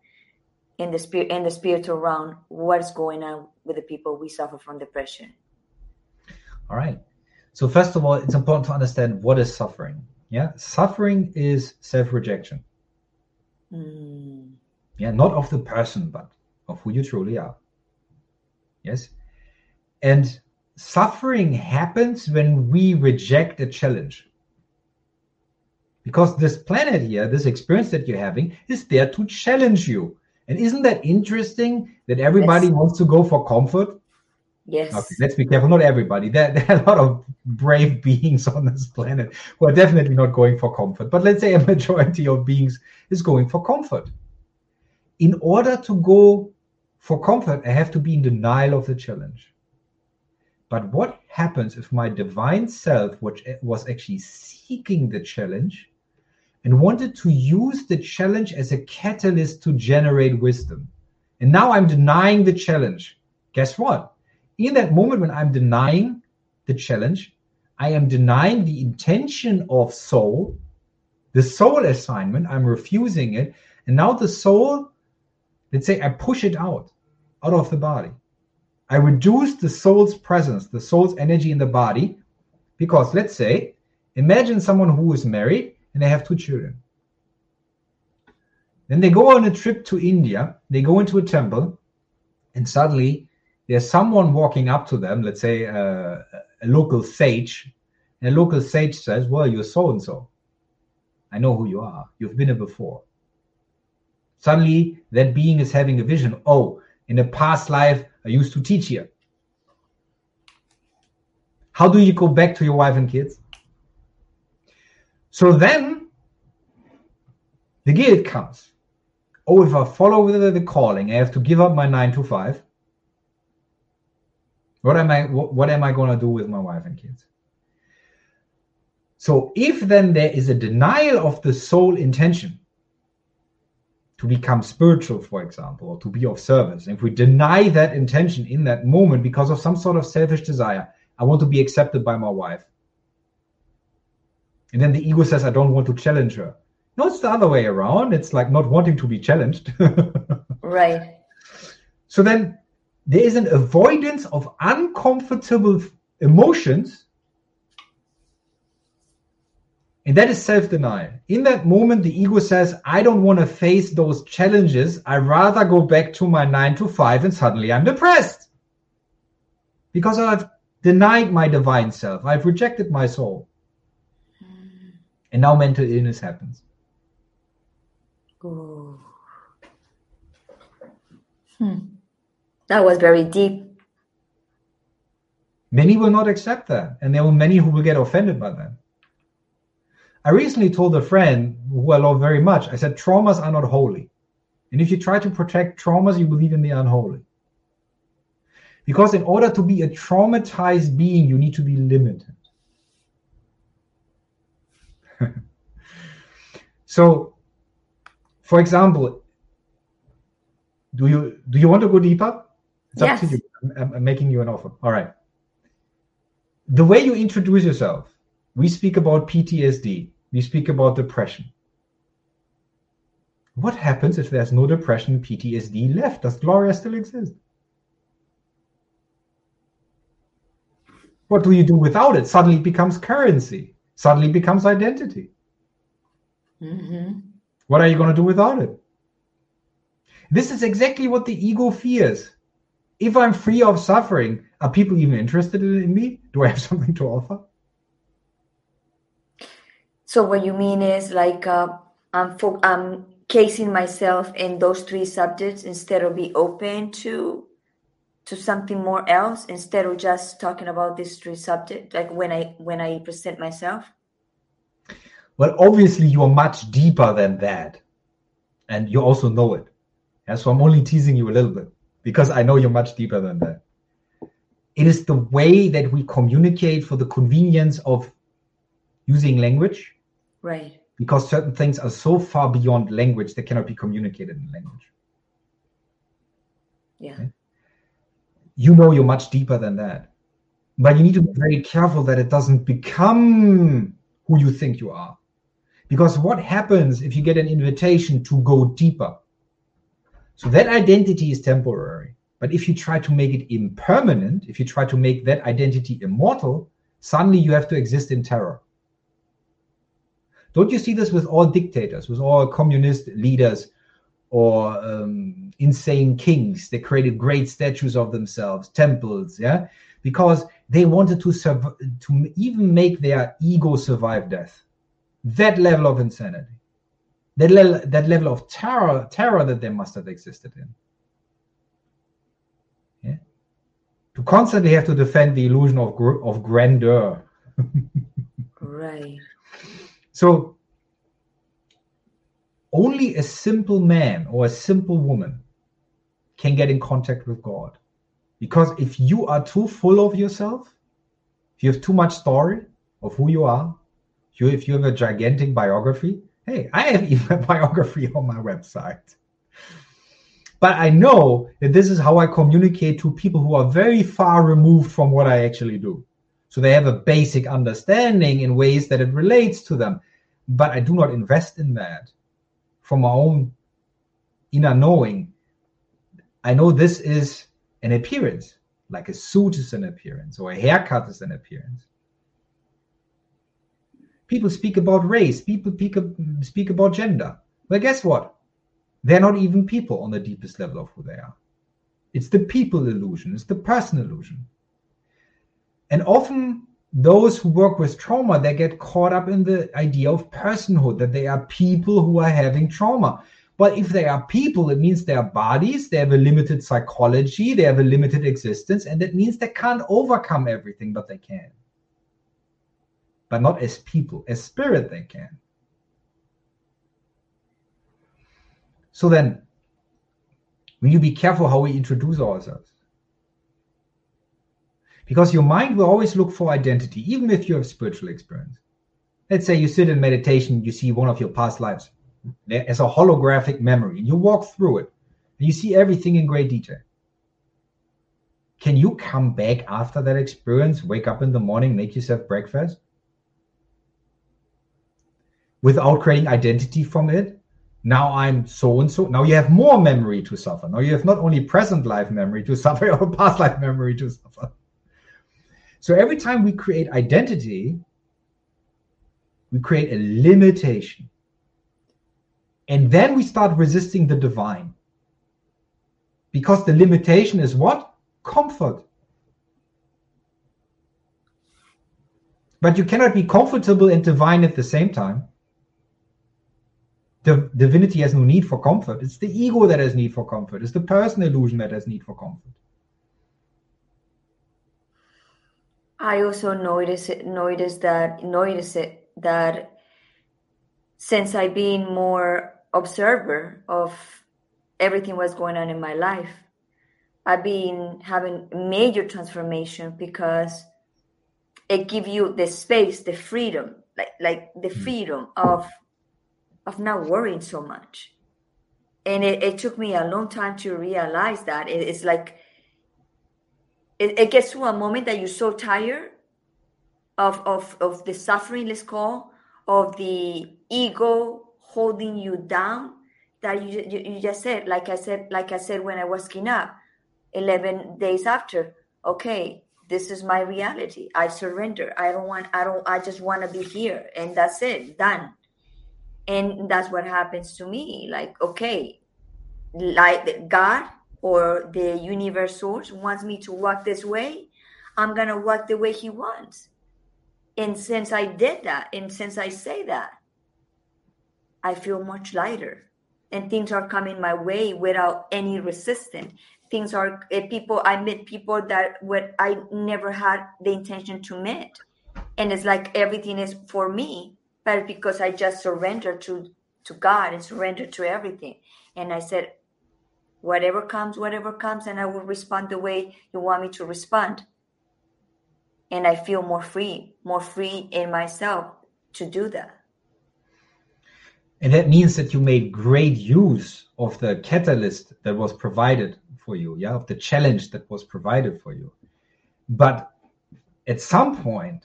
in the spirit in the spiritual realm. What's going on with the people we suffer from depression? All right. So first of all, it's important to understand what is suffering. Yeah, suffering is self-rejection. Mm. Yeah, not of the person, but of who you truly are. Yes. And suffering happens when we reject a challenge. Because this planet here, this experience that you're having, is there to challenge you. And isn't that interesting that everybody Yes. wants to go for comfort? Yes. Okay, let's be careful. Not everybody. There, there are a lot of brave beings on this planet who are definitely not going for comfort. But let's say a majority of beings is going for comfort. In order to go for comfort, I have to be in denial of the challenge. But what happens if my divine self, which was actually seeking the challenge, and wanted to use the challenge as a catalyst to generate wisdom? And now I'm denying the challenge. Guess what? In that moment when I'm denying the challenge, I am denying the intention of soul, the soul assignment, I'm refusing it. And now the soul, let's say I push it out, out of the body. I reduce the soul's presence, the soul's energy in the body, because let's say, imagine someone who is married and they have two children. Then they go on a trip to India, they go into a temple, and suddenly there's someone walking up to them, let's say uh, a local sage, and a local sage says, Well, you're so and so. I know who you are. You've been here before. Suddenly, that being is having a vision. Oh, in a past life, I used to teach here. How do you go back to your wife and kids? So then the guilt comes. Oh, if I follow the, the calling, I have to give up my nine to five. What am I what, what am I going to do with my wife and kids? So if then there is a denial of the soul intention to become spiritual, for example, or to be of service, if we deny that intention in that moment because of some sort of selfish desire, I want to be accepted by my wife. And then the ego says, I don't want to challenge her. No, it's the other way around. It's like not wanting to be challenged. Right. So then there is an avoidance of uncomfortable emotions. And that is self denial. In that moment, the ego says, I don't want to face those challenges. I rather go back to my nine to five and suddenly I'm depressed. Because I've denied my divine self, I've rejected my soul. And now mental illness happens. Ooh. Hmm. That was very deep. Many will not accept that, and there will many who will get offended by that. I recently told a friend who I love very much, I said, traumas are not holy. And if you try to protect traumas, you believe in the unholy. Because in order to be a traumatized being, you need to be limited. so, for example, do you do you want to go deeper? It's up to you. I'm, I'm making you an offer. All right. The way you introduce yourself, we speak about PTSD. We speak about depression. What happens if there's no depression, PTSD left? Does Gloria still exist? What do you do without it? Suddenly it becomes currency. Suddenly it becomes identity. hmm What are you going to do without it? This is exactly what the ego fears. If I'm free of suffering, are people even interested in me? Do I have something to offer? So what you mean is like uh, I'm fo- I'm casing myself in those three subjects instead of be open to to something more else instead of just talking about these three subjects like when I when I present myself. Well, obviously, you are much deeper than that. And you also know it. And so I'm only teasing you a little bit because I know you're much deeper than that. It is the way that we communicate for the convenience of using language. Right. Because certain things are so far beyond language, they cannot be communicated in language. Yeah. Okay? You know you're much deeper than that. But you need to be very careful that it doesn't become who you think you are. Because what happens if you get an invitation to go deeper? So that identity is temporary. But if you try to make it impermanent, if you try to make that identity immortal, suddenly you have to exist in terror. Don't you see this with all dictators, with all communist leaders or um, insane kings? They created great statues of themselves, temples, yeah, because they wanted to to even make their ego survive death. That level of insanity, that level, that level of terror, terror that they must have existed in. Yeah, to constantly have to defend the illusion of of grandeur. right. So only a simple man or a simple woman can get in contact with God. Because if you are too full of yourself, if you have too much story of who you are, you, if you have a gigantic biography, hey, I have even a biography on my website. But I know that this is how I communicate to people who are very far removed from what I actually do. So they have a basic understanding in ways that it relates to them. But I do not invest in that from my own inner knowing. I know this is an appearance, like a suit is an appearance or a haircut is an appearance. People speak about race, people speak, speak about gender. But guess what? They're not even people on the deepest level of who they are. It's the people illusion, it's the person illusion. And often those who work with trauma, they get caught up in the idea of personhood, that they are people who are having trauma. But if they are people, it means they are bodies, they have a limited psychology, they have a limited existence, and that means they can't overcome everything, but they can. But not as people, as spirit, they can. So then, we need to be careful how we introduce ourselves. Because your mind will always look for identity, even if you have spiritual experience. Let's say you sit in meditation, you see one of your past lives as a holographic memory, and you walk through it, and you see everything in great detail. Can you come back after that experience, wake up in the morning, make yourself breakfast? Without creating identity from it? now I'm so and so. Now you have more memory to suffer. Now you have not only present life memory to suffer or past life memory to suffer. So every time we create identity, we create a limitation. And then we start resisting the divine. Because the limitation is what? Comfort. But you cannot be comfortable and divine at the same time the divinity has no need for comfort. It's the ego that has need for comfort. It's the person illusion that has need for comfort. I also notice it, notice that notice it that since I've been more observer of everything what's going on in my life, I've been having major transformation because it gives you the space, the freedom, like like the mm. freedom of of not worrying so much. And it, it took me a long time to realize that it, it's like it, it gets to a moment that you're so tired of, of, of the suffering, let's call, of the ego holding you down that you, you, you just said, like I said, like I said when I was skin up 11 days after, okay, this is my reality. I surrender. I don't want, I don't, I just want to be here and that's it, done and that's what happens to me like okay like god or the universe source wants me to walk this way i'm gonna walk the way he wants. And since i did that and since i say that i feel much lighter. And things are coming my way without any resistance. Things are eh, people i met people that what i never had the intention to meet. And it's like everything is for me but because I just surrendered to to God and surrendered to everything. And I said, whatever comes, whatever comes, and I will respond the way you want me to respond. And I feel more free, more free in myself to do that. And that means that you made great use of the catalyst that was provided for you, yeah, of the challenge that was provided for you. But at some point,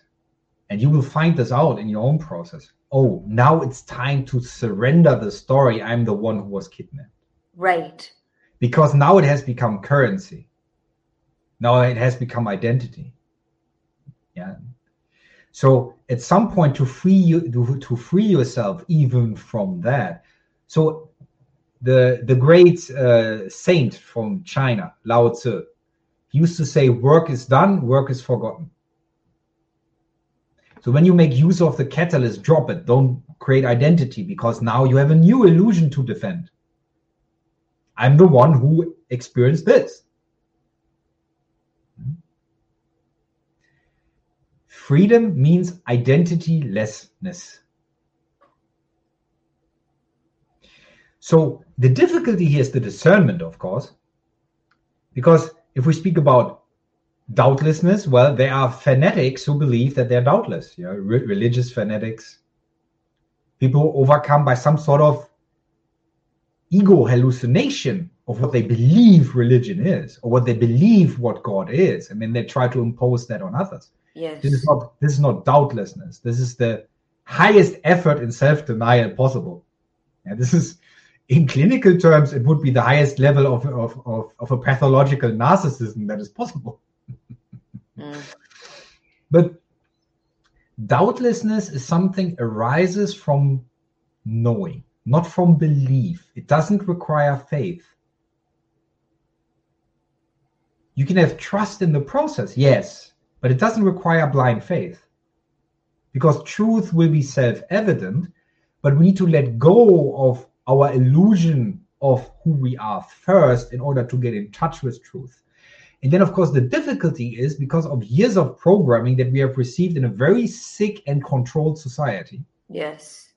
and you will find this out in your own process, oh, now it's time to surrender the story. I'm the one who was kidnapped. Right. Because now it has become currency. Now it has become identity. Yeah. So at some point to free you to, to free yourself even from that. So the the great uh, saint from China, Lao Tzu, used to say, "Work is done, work is forgotten." So when you make use of the catalyst, drop it. Don't create identity because now you have a new illusion to defend. I'm the one who experienced this. Freedom means identitylessness. So the difficulty here is the discernment, of course, because if we speak about doubtlessness, well, there are fanatics who believe that they're doubtless, you know, re- religious fanatics, people overcome by some sort of ego hallucination of what they believe religion is or what they believe what God is. I mean, they try to impose that on others. Yes. This is not this is not doubtlessness. This is the highest effort in self-denial possible. And this is in clinical terms, it would be the highest level of, of, of, of a pathological narcissism that is possible. Mm. But doubtlessness is something arises from knowing, not from belief. It doesn't require faith. You can have trust in the process, yes, but it doesn't require blind faith because truth will be self evident, but we need to let go of our illusion of who we are first in order to get in touch with truth. And then, of course, the difficulty is because of years of programming that we have received in a very sick and controlled society. Yes.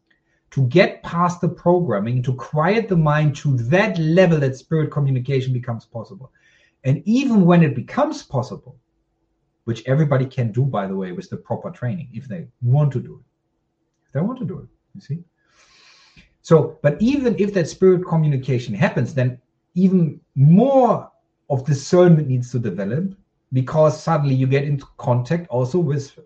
To get past the programming, to quiet the mind to that level that spirit communication becomes possible. And even when it becomes possible, which everybody can do, by the way, with the proper training, if they want to do it. If they want to do it, you see? So, but even if that spirit communication happens, then even more of discernment needs to develop because suddenly you get into contact also with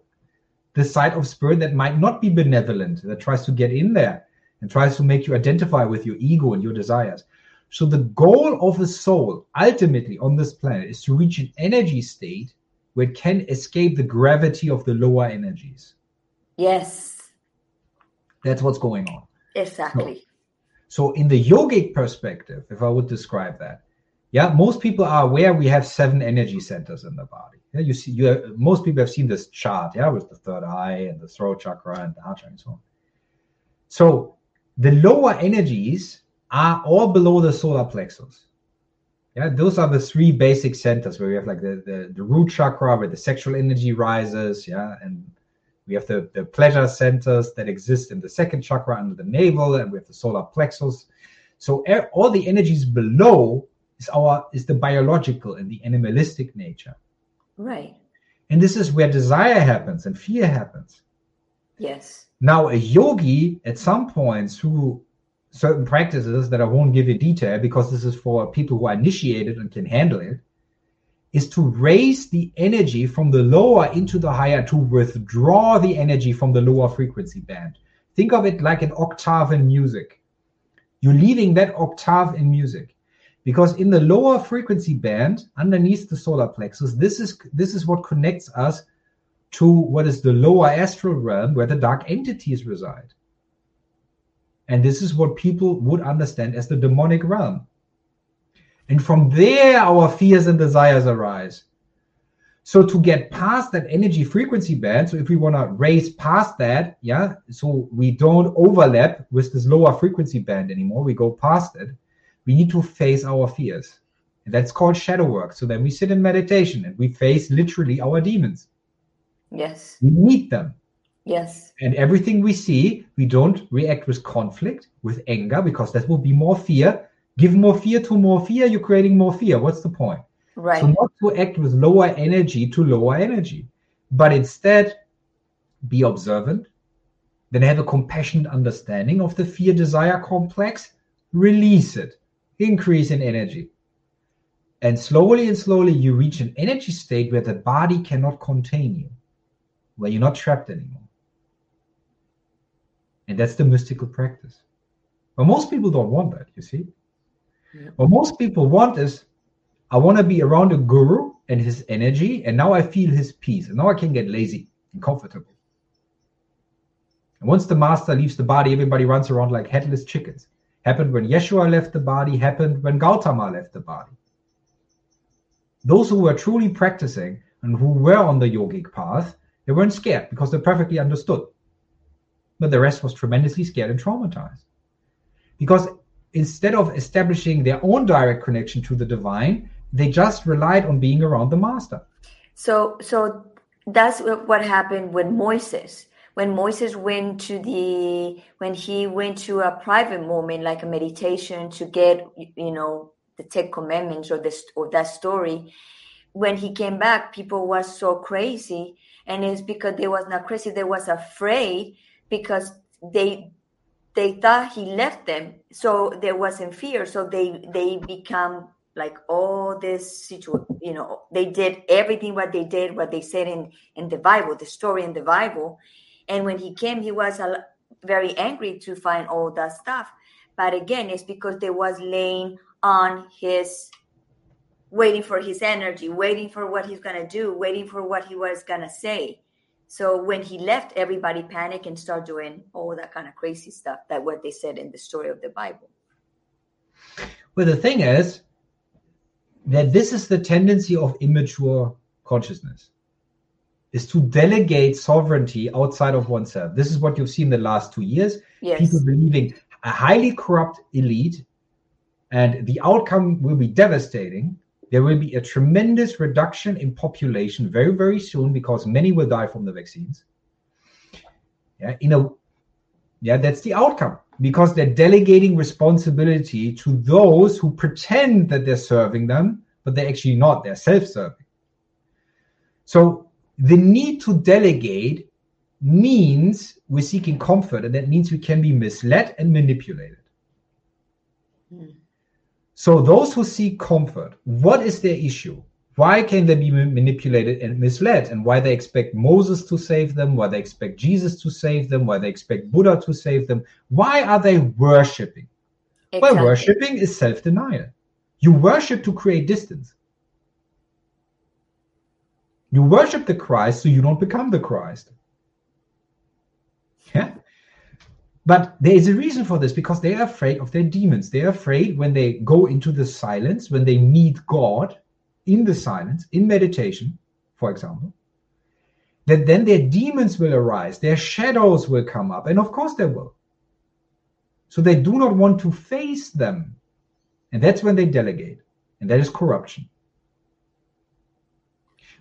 the side of spirit that might not be benevolent, that tries to get in there and tries to make you identify with your ego and your desires. So, the goal of a soul ultimately on this planet is to reach an energy state where it can escape the gravity of the lower energies. Yes. That's what's going on. Exactly. So, so in the yogic perspective, if I would describe that, yeah, most people are aware we have seven energy centers in the body. Yeah, you see, you most people have seen this chart, yeah, with the third eye and the throat chakra and the heart chakra and so on. So the lower energies are all below the solar plexus. Yeah, those are the three basic centers where we have like the, the, the root chakra where the sexual energy rises, yeah, and we have the, the pleasure centers that exist in the second chakra under the navel, and we have the solar plexus. So all the energies below is our is the biological and the animalistic nature. Right. And this is where desire happens and fear happens. Yes. Now a yogi at some point through certain practices that I won't give in detail because this is for people who are initiated and can handle it, is to raise the energy from the lower into the higher, to withdraw the energy from the lower frequency band. Think of it like an octave in music. You're leaving that octave in music because in the lower frequency band underneath the solar plexus this is this is what connects us to what is the lower astral realm where the dark entities reside and this is what people would understand as the demonic realm. And from there, our fears and desires arise. So to get past that energy frequency band, so if we want to raise past that, yeah, so we don't overlap with this lower frequency band anymore, we go past it, we need to face our fears. And that's called shadow work. So then we sit in meditation and we face literally our demons. Yes. We meet them. Yes. And everything we see, we don't react with conflict, with anger, because that will be more fear. Give more fear to more fear, you're creating more fear. What's the point? Right. So not to act with lower energy to lower energy, but instead be observant, then have a compassionate understanding of the fear desire complex, release it, increase in energy. And slowly and slowly, you reach an energy state where the body cannot contain you, where you're not trapped anymore. And that's the mystical practice. But most people don't want that, you see. Yeah. What most people want is I want to be around a guru and his energy, and now I feel his peace, and now I can get lazy and comfortable. And once the master leaves the body, everybody runs around like headless chickens. Happened when Yeshua left the body, happened when Gautama left the body. Those who were truly practicing and who were on the yogic path, they weren't scared because they perfectly understood. But the rest was tremendously scared and traumatized. Because instead of establishing their own direct connection to the divine, they just relied on being around the master. So, so that's what happened with Moses. When Moses went to the, when he went to a private moment, like a meditation to get, you know, the Ten Commandments or this or that story. When he came back, people were so crazy, and it's because they was not crazy. They was afraid because they they thought he left them, so there wasn't fear. So they they become like all this situation you know they did everything what they did what they said in in the bible the story in the bible and when he came he was a, very angry to find all that stuff. But again it's because they was laying on his waiting for his energy waiting for what he's gonna do waiting for what he was gonna say. So when he left everybody panicked and started doing all that kind of crazy stuff that what they said in the story of the bible. Well, the thing is that this is the tendency of immature consciousness is to delegate sovereignty outside of oneself. This is what you've seen the last two years. yes People believing a highly corrupt elite, and the outcome will be devastating. There will be a tremendous reduction in population very, very soon because many will die from the vaccines. Yeah, in a yeah, that's the outcome because they're delegating responsibility to those who pretend that they're serving them, but they're actually not. They're self-serving. So the need to delegate means we're seeking comfort, and that means we can be misled and manipulated. Hmm. So those who seek comfort, what is their issue? Why can they be manipulated and misled? And why they expect Moses to save them? Why they expect Jesus to save them? Why they expect Buddha to save them? Why are they worshiping? Well, worshiping is self-denial. You worship to create distance. You worship the Christ so you don't become the Christ. Yeah. But there is a reason for this because they are afraid of their demons. They are afraid when they go into the silence, when they meet God in the silence, in meditation, for example, that then their demons will arise, their shadows will come up. And of course they will. So they do not want to face them. And that's when they delegate. And that is corruption.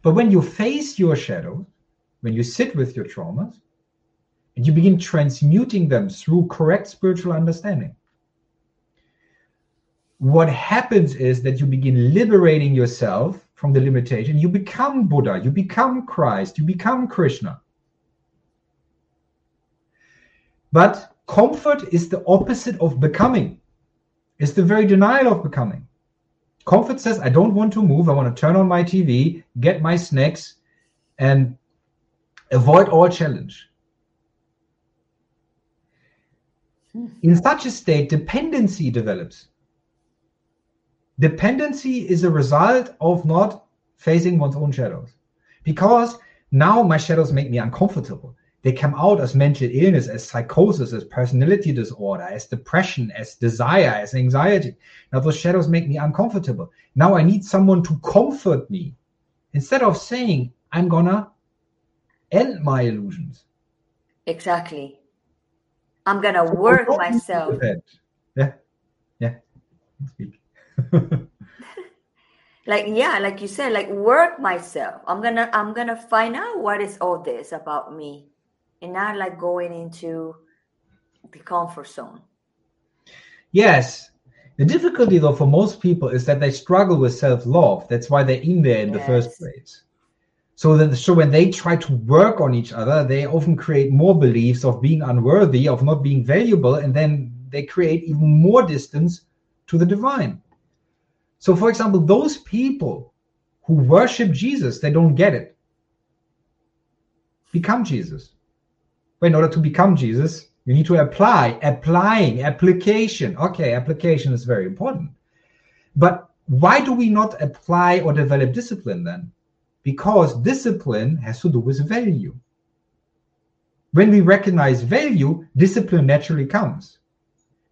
But when you face your shadows, when you sit with your traumas, and you begin transmuting them through correct spiritual understanding, what happens is that you begin liberating yourself from the limitation. You become Buddha, you become Christ, you become Krishna. But comfort is the opposite of becoming, it's the very denial of becoming. Comfort says, I don't want to move. I want to turn on my TV, get my snacks, and avoid all challenge. Hmm. In such a state, dependency develops. Dependency is a result of not facing one's own shadows. Because now my shadows make me uncomfortable. They come out as mental illness, as psychosis, as personality disorder, as depression, as desire, as anxiety. Now those shadows make me uncomfortable. Now I need someone to comfort me. Instead of saying, I'm gonna end my illusions. Exactly. I'm gonna work myself. Yeah. Yeah. Speak. Like yeah, like you said, like work myself. I'm gonna I'm gonna find out what is all this about me. And not like going into the comfort zone. Yes. The difficulty, though, for most people is that they struggle with self love. That's why they're in there in yes. the first place. So that so when they try to work on each other, they often create more beliefs of being unworthy, of not being valuable, and then they create even more distance to the divine. So, for example, those people who worship Jesus, they don't get it. Become Jesus. But in order to become Jesus, you need to apply, applying, application. Okay, application is very important. But why do we not apply or develop discipline then? Because discipline has to do with value. When we recognize value, discipline naturally comes.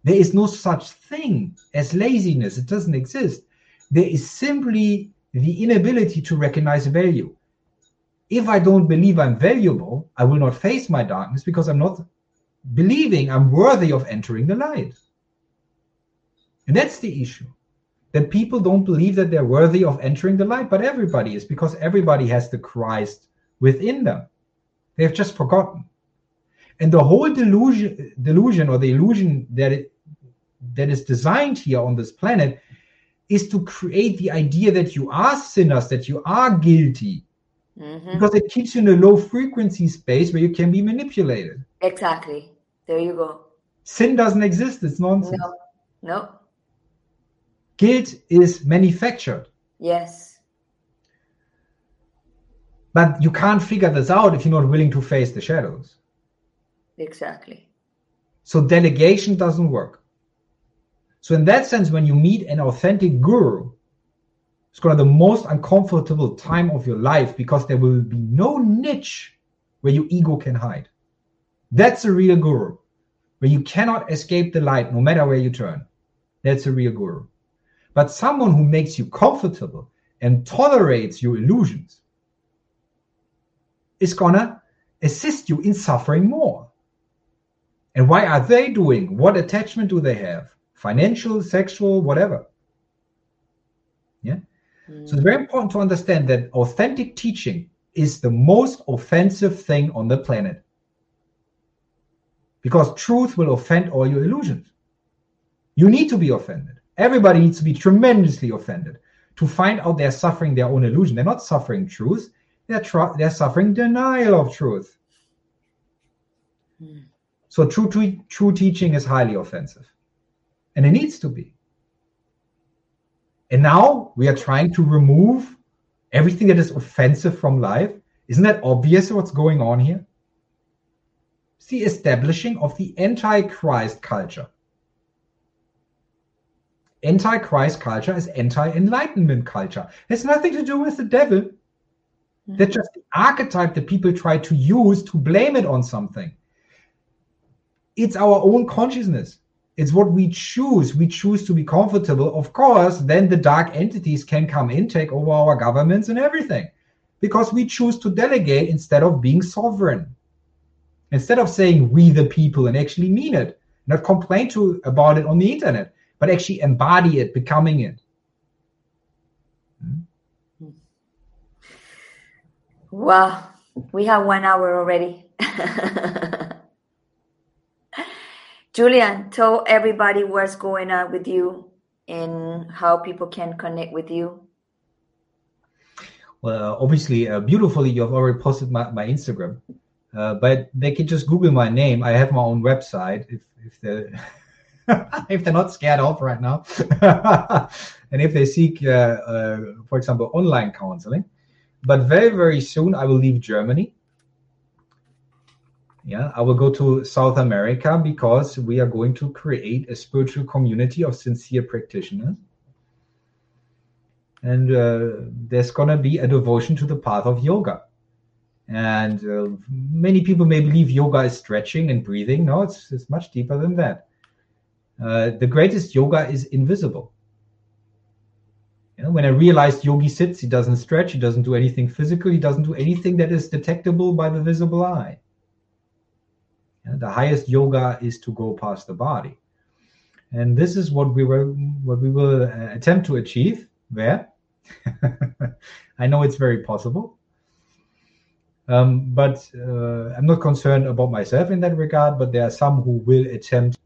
There is no such thing as laziness, it doesn't exist. There is simply the inability to recognize value. If I don't believe I'm valuable, I will not face my darkness because I'm not believing I'm worthy of entering the light. And that's the issue. That people don't believe that they're worthy of entering the light, but everybody is because everybody has the Christ within them. They've just forgotten. And the whole delusion, delusion or the illusion that it, that is designed here on this planet is to create the idea that you are sinners, that you are guilty, mm-hmm. because it keeps you in a low frequency space where you can be manipulated. Exactly. There you go. Sin doesn't exist. It's nonsense. No. No. Guilt is manufactured. Yes. But you can't figure this out if you're not willing to face the shadows. Exactly. So delegation doesn't work. So in that sense, when you meet an authentic guru, it's to be the most uncomfortable time of your life because there will be no niche where your ego can hide. That's a real guru, where you cannot escape the light no matter where you turn. That's a real guru. But someone who makes you comfortable and tolerates your illusions is gonna assist you in suffering more. And why are they doing? What attachment do they have? Financial, sexual, whatever. Yeah. Mm. So it's very important to understand that authentic teaching is the most offensive thing on the planet because truth will offend all your illusions. You need to be offended. Everybody needs to be tremendously offended to find out they're suffering their own illusion. They're not suffering truth, they're, tr- they're suffering denial of truth. Hmm. So, true, true, true teaching is highly offensive, and it needs to be. And now we are trying to remove everything that is offensive from life. Isn't that obvious what's going on here? the establishing of the Antichrist culture. Antichrist culture is anti-enlightenment culture. It has nothing to do with the devil. Mm-hmm. That's just the archetype that people try to use to blame it on something. It's our own consciousness. It's what we choose. We choose to be comfortable. Of course, then the dark entities can come in, take over our governments and everything. Because we choose to delegate instead of being sovereign. Instead of saying we the people and actually mean it, not complain to about it on the internet, but actually embody it, becoming it. Hmm? Wow, we have one hour already. Julian, tell everybody what's going on with you and how people can connect with you. Well, obviously, uh, beautifully, you have already posted my, my Instagram. Uh, but they can just Google my name. I have my own website if if they're if they're not scared off right now, and if they seek, uh, uh, for example, online counseling. But very very soon I will leave Germany. Yeah, I will go to South America because we are going to create a spiritual community of sincere practitioners. And uh, there's going to be a devotion to the path of yoga and uh, many people may believe yoga is stretching and breathing. No, it's, it's much deeper than that. Uh, the greatest yoga is invisible. You know, when I realized yogi sits, he doesn't stretch, he doesn't do anything physical, he doesn't do anything that is detectable by the visible eye. The highest yoga is to go past the body. And this is what we were what we will uh, attempt to achieve. Where? I know it's very possible Um, but uh, I'm not concerned about myself in that regard. But there are some who will attempt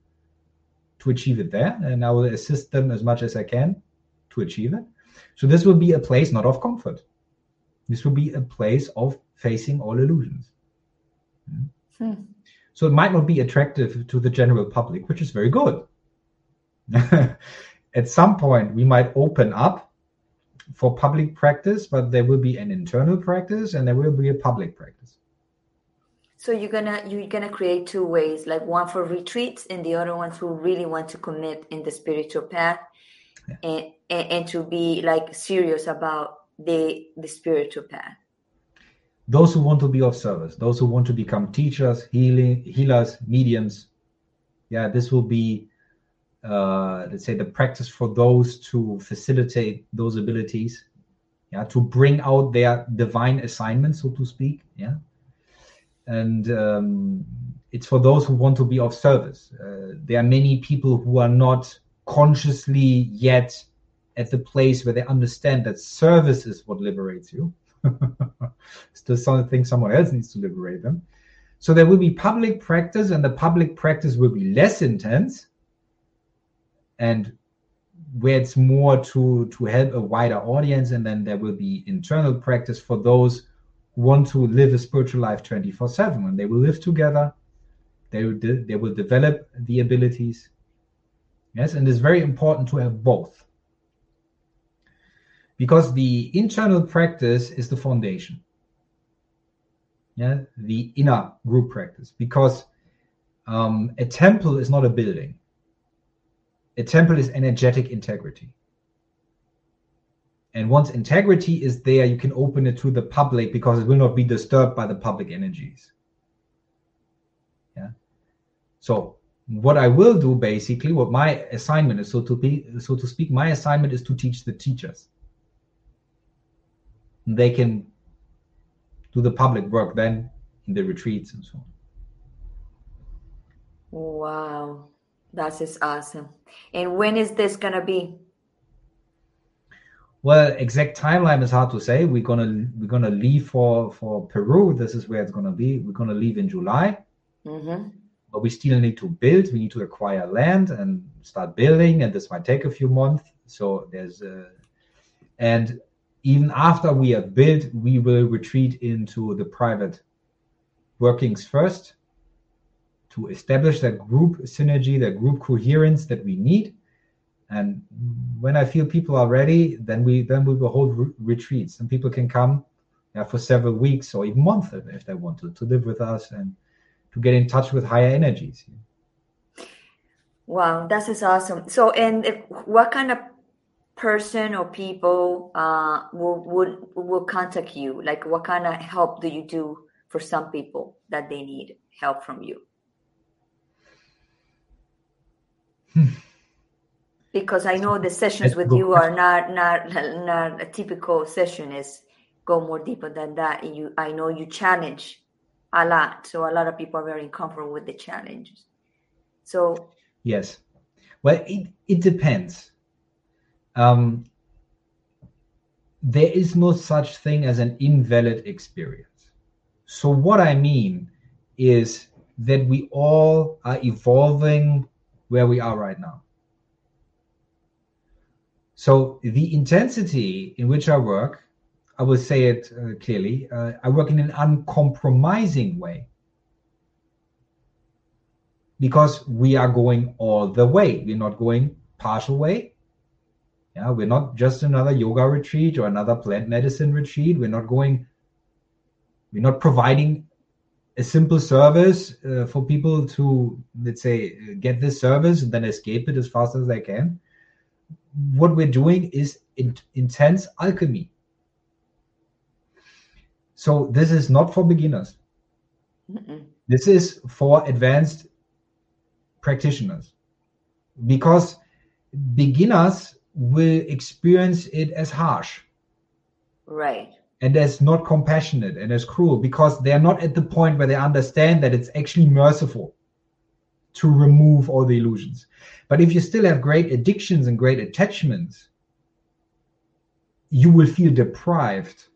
to achieve it there, and I will assist them as much as I can to achieve it. So this will be a place not of comfort. This will be a place of facing all illusions. Hmm. So it might not be attractive to the general public, which is very good. At some point, we might open up for public practice, but there will be an internal practice and there will be a public practice. So you're gonna you're gonna create two ways, like one for retreats and the other ones who really want to commit in the spiritual path yeah. and, and, and to be like serious about the the spiritual path. Those who want to be of service, those who want to become teachers, healing healers, mediums, yeah, this will be uh, let's say the practice for those to facilitate those abilities yeah to bring out their divine assignment so to speak yeah. And um, it's for those who want to be of service. Uh, there are many people who are not consciously yet at the place where they understand that service is what liberates you still something someone else needs to liberate them. So there will be public practice and the public practice will be less intense and where it's more to to help a wider audience and then there will be internal practice for those who want to live a spiritual life 24 7 and they will live together they will de- they will develop the abilities. Yes and it's very important to have both because the internal practice is the foundation yeah the inner group practice because um, a temple is not a building a temple is energetic integrity. And once integrity is there, you can open it to the public because it will not be disturbed by the public energies. Yeah. So what I will do basically, what my assignment is, so to be, so to speak, my assignment is to teach the teachers. They can do the public work then in the retreats and so on. Wow. That is awesome. And when is this gonna be? Well, exact timeline is hard to say. We're gonna we're gonna leave for for Peru. This is where it's gonna be. We're gonna leave in July. Mm-hmm. But we still need to build. We need to acquire land and start building, and this might take a few months. So there's uh, and even after we are built, we will retreat into the private workings first to establish that group synergy, that group coherence that we need. And when I feel people are ready, then we then we will hold re- retreats, and people can come yeah, for several weeks or even months if, they want to to live with us and to get in touch with higher energies. Wow, that is awesome. So, and if, what kind of person or people uh, will would will contact you? Like, what kind of help do you do for some people that they need help from you? because I know the sessions with you are not not not a typical session is go more deeper than that. And you I know you challenge a lot, so a lot of people are very comfortable with the challenges. So yes, well, it it depends. Um, there is no such thing as an invalid experience. So what I mean is that we all are evolving where we are right now. So the intensity in which I work, I will say it uh, clearly, uh, I work in an uncompromising way because we are going all the way. We're not going partial way. Yeah, we're not just another yoga retreat or another plant medicine retreat. We're not going, we're not providing a simple service uh, for people to let's say get this service and then escape it as fast as they can what we're doing is in, intense alchemy so this is not for beginners Mm-mm. this is for advanced practitioners because beginners will experience it as harsh right and as not compassionate and as cruel because they're not at the point where they understand that it's actually merciful to remove all the illusions. But if you still have great addictions and great attachments, you will feel deprived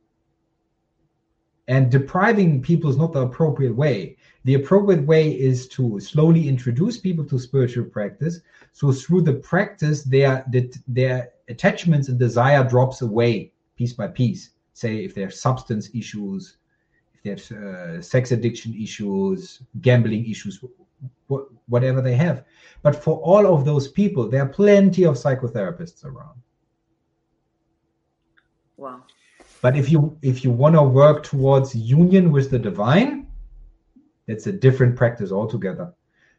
And depriving people is not the appropriate way. The appropriate way is to slowly introduce people to spiritual practice. So through the practice, their their attachments and desire drops away piece by piece. Say if they have substance issues, if there's uh, sex addiction issues, gambling issues, wh- whatever they have. But for all of those people, there are plenty of psychotherapists around. Wow. But if you if you want to work towards union with the divine, it's a different practice altogether.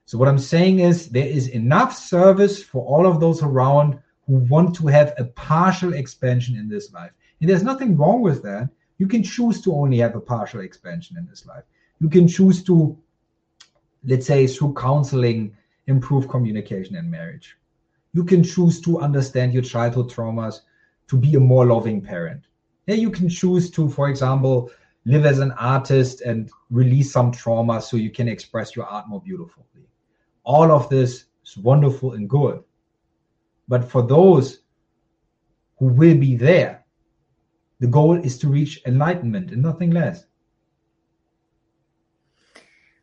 So what I'm saying is there is enough service for all of those around who want to have a partial expansion in this life. And there's nothing wrong with that. You can choose to only have a partial expansion in this life. You can choose to, let's say, through counseling, improve communication in marriage. You can choose to understand your childhood traumas to be a more loving parent. Yeah, you can choose to, for example, live as an artist and release some trauma so you can express your art more beautifully. All of this is wonderful and good. But for those who will be there, the goal is to reach enlightenment and nothing less.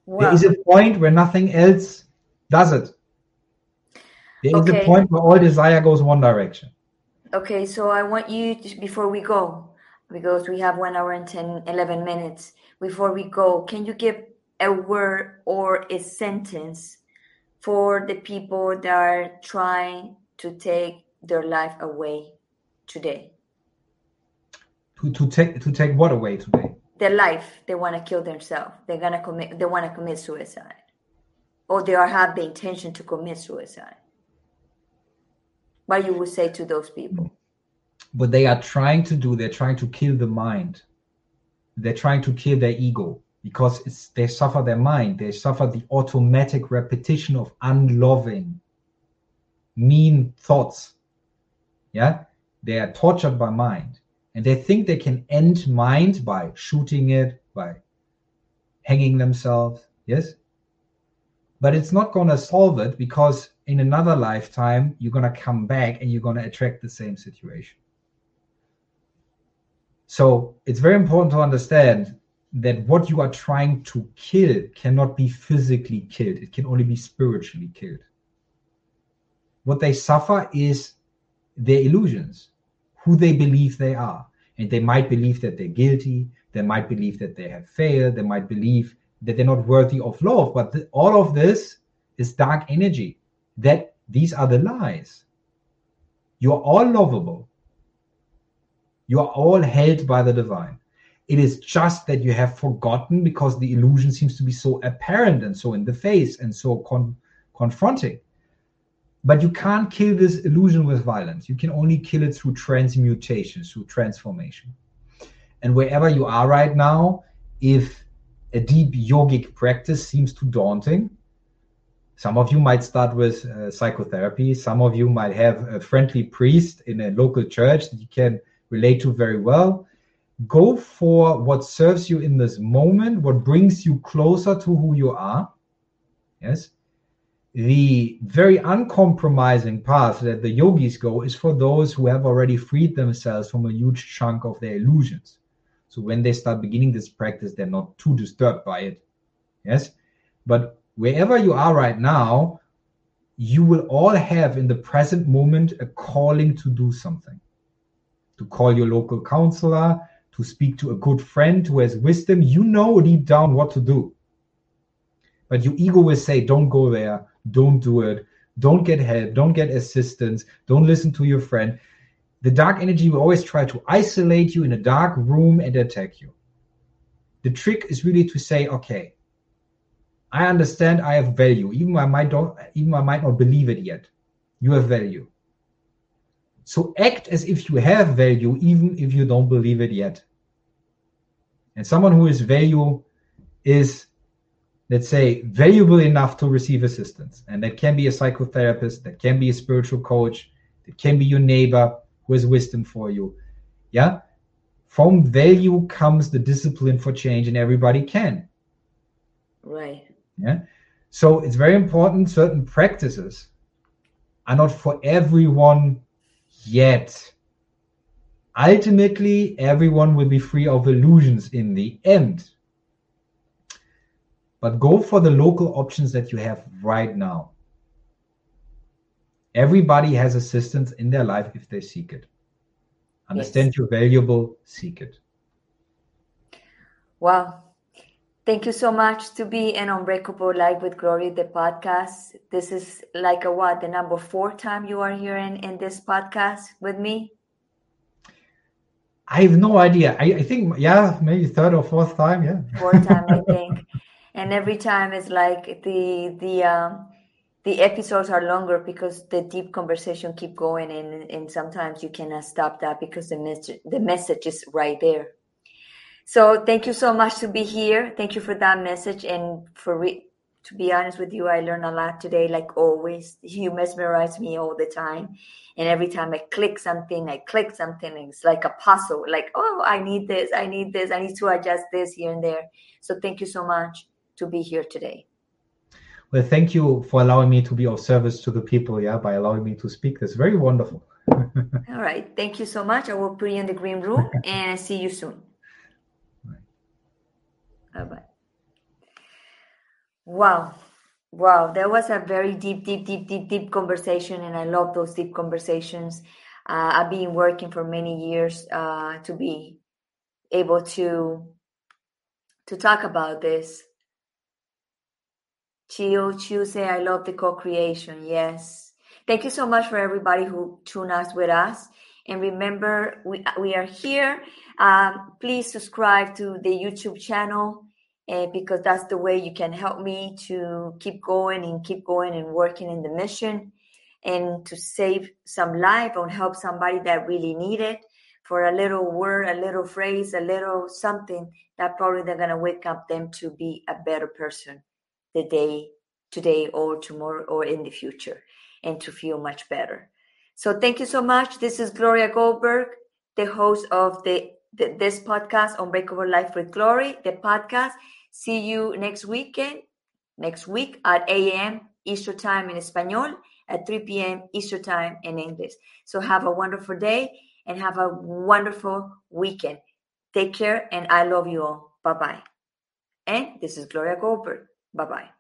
Wow. There is a point where nothing else does it. There okay. is a point where all desire goes one direction. Okay, so I want you to, before we go, because we have one hour and 10, 11 minutes. Before we go, can you give a word or a sentence for the people that are trying to take their life away today? To, to take to take what away today? Their life. They want to kill themselves. They're gonna commit. They want to commit suicide, or they are have the intention to commit suicide. What you would say to those people? What they are trying to do, they're trying to kill the mind. They're trying to kill their ego because it's, they suffer their mind. They suffer the automatic repetition of unloving, mean thoughts. Yeah, they are tortured by mind, and they think they can end mind by shooting it, by hanging themselves. Yes, but it's not going to solve it because in another lifetime you're going to come back and you're going to attract the same situation so it's very important to understand that what you are trying to kill cannot be physically killed, it can only be spiritually killed. What they suffer is their illusions, who they believe they are. And they might believe that they're guilty, they might believe that they have failed, they might believe that they're not worthy of love. But th- all of this is dark energy. That these are the lies. You're all lovable. You are all held by the divine. It is just that you have forgotten because the illusion seems to be so apparent and so in the face and so con- confronting. But you can't kill this illusion with violence. You can only kill it through transmutation, through transformation. And wherever you are right now, if a deep yogic practice seems too daunting, some of you might start with uh, psychotherapy. Some of you might have a friendly priest in a local church that you can relate to very well. Go for what serves you in this moment, what brings you closer to who you are. Yes. The very uncompromising path that the yogis go is for those who have already freed themselves from a huge chunk of their illusions. So when they start beginning this practice, they're not too disturbed by it. Yes. But wherever you are right now, you will all have in the present moment a calling to do something to call your local counselor, to speak to a good friend who has wisdom. You know deep down what to do. But your ego will say, don't go there, don't do it, don't get help, don't get assistance, don't listen to your friend. The dark energy will always try to isolate you in a dark room and attack you. The trick is really to say, okay, I understand I have value. Even I might don't even I might not believe it yet. You have value. So act as if you have value, even if you don't believe it yet. And someone who is value is, let's say, valuable enough to receive assistance. And that can be a psychotherapist, that can be a spiritual coach, that can be your neighbor who has wisdom for you. Yeah. From value comes the discipline for change, and everybody can. Right. Yeah. So it's very important certain practices are not for everyone yet. Ultimately, everyone will be free of illusions in the end. But go for the local options that you have right now. Everybody has assistance in their life if they seek it. Understand yes. you're valuable, seek it. Wow. Thank you so much to be an Unbreakable Life with Glory, the podcast. This is like a what, the number four time you are here in, in this podcast with me? I have no idea. I, I think, yeah, maybe third or fourth time. Yeah. Fourth time, I think. And every time it's like the, the, um, the episodes are longer because the deep conversation keep going and, and sometimes you cannot stop that because the message the message is right there so thank you so much to be here thank you for that message and for re- to be honest with you i learned a lot today like always you mesmerize me all the time and every time i click something i click something it's like a puzzle like oh i need this i need this i need to adjust this here and there so thank you so much to be here today well, thank you for allowing me to be of service to the people, yeah, by allowing me to speak. That's very wonderful. All right. Thank you so much. I will put you in the green room and see you soon. Bye bye. Wow. Wow. That was a very deep, deep, deep, deep, deep conversation. And I love those deep conversations. Uh, I've been working for many years uh, to be able to to talk about this Chio Chiu say, I love the co-creation. Yes. Thank you so much for everybody who tuned us with us. And remember, we, we are here. Um, please subscribe to the YouTube channel uh, because that's the way you can help me to keep going and keep going and working in the mission and to save some life and help somebody that really need it for a little word, a little phrase, a little something that probably they're going to wake up them to be a better person the day today or tomorrow or in the future and to feel much better. So thank you so much. This is Gloria Goldberg, the host of the, this podcast Unbreakable Life with Glory, the podcast. See you next weekend, next week at 8 a.m. Eastern Time in Espanol, at 3 p.m. Eastern Time in English. So have a wonderful day and have a wonderful weekend. Take care and I love you all. Bye bye. And this is Gloria Goldberg. Bye bye.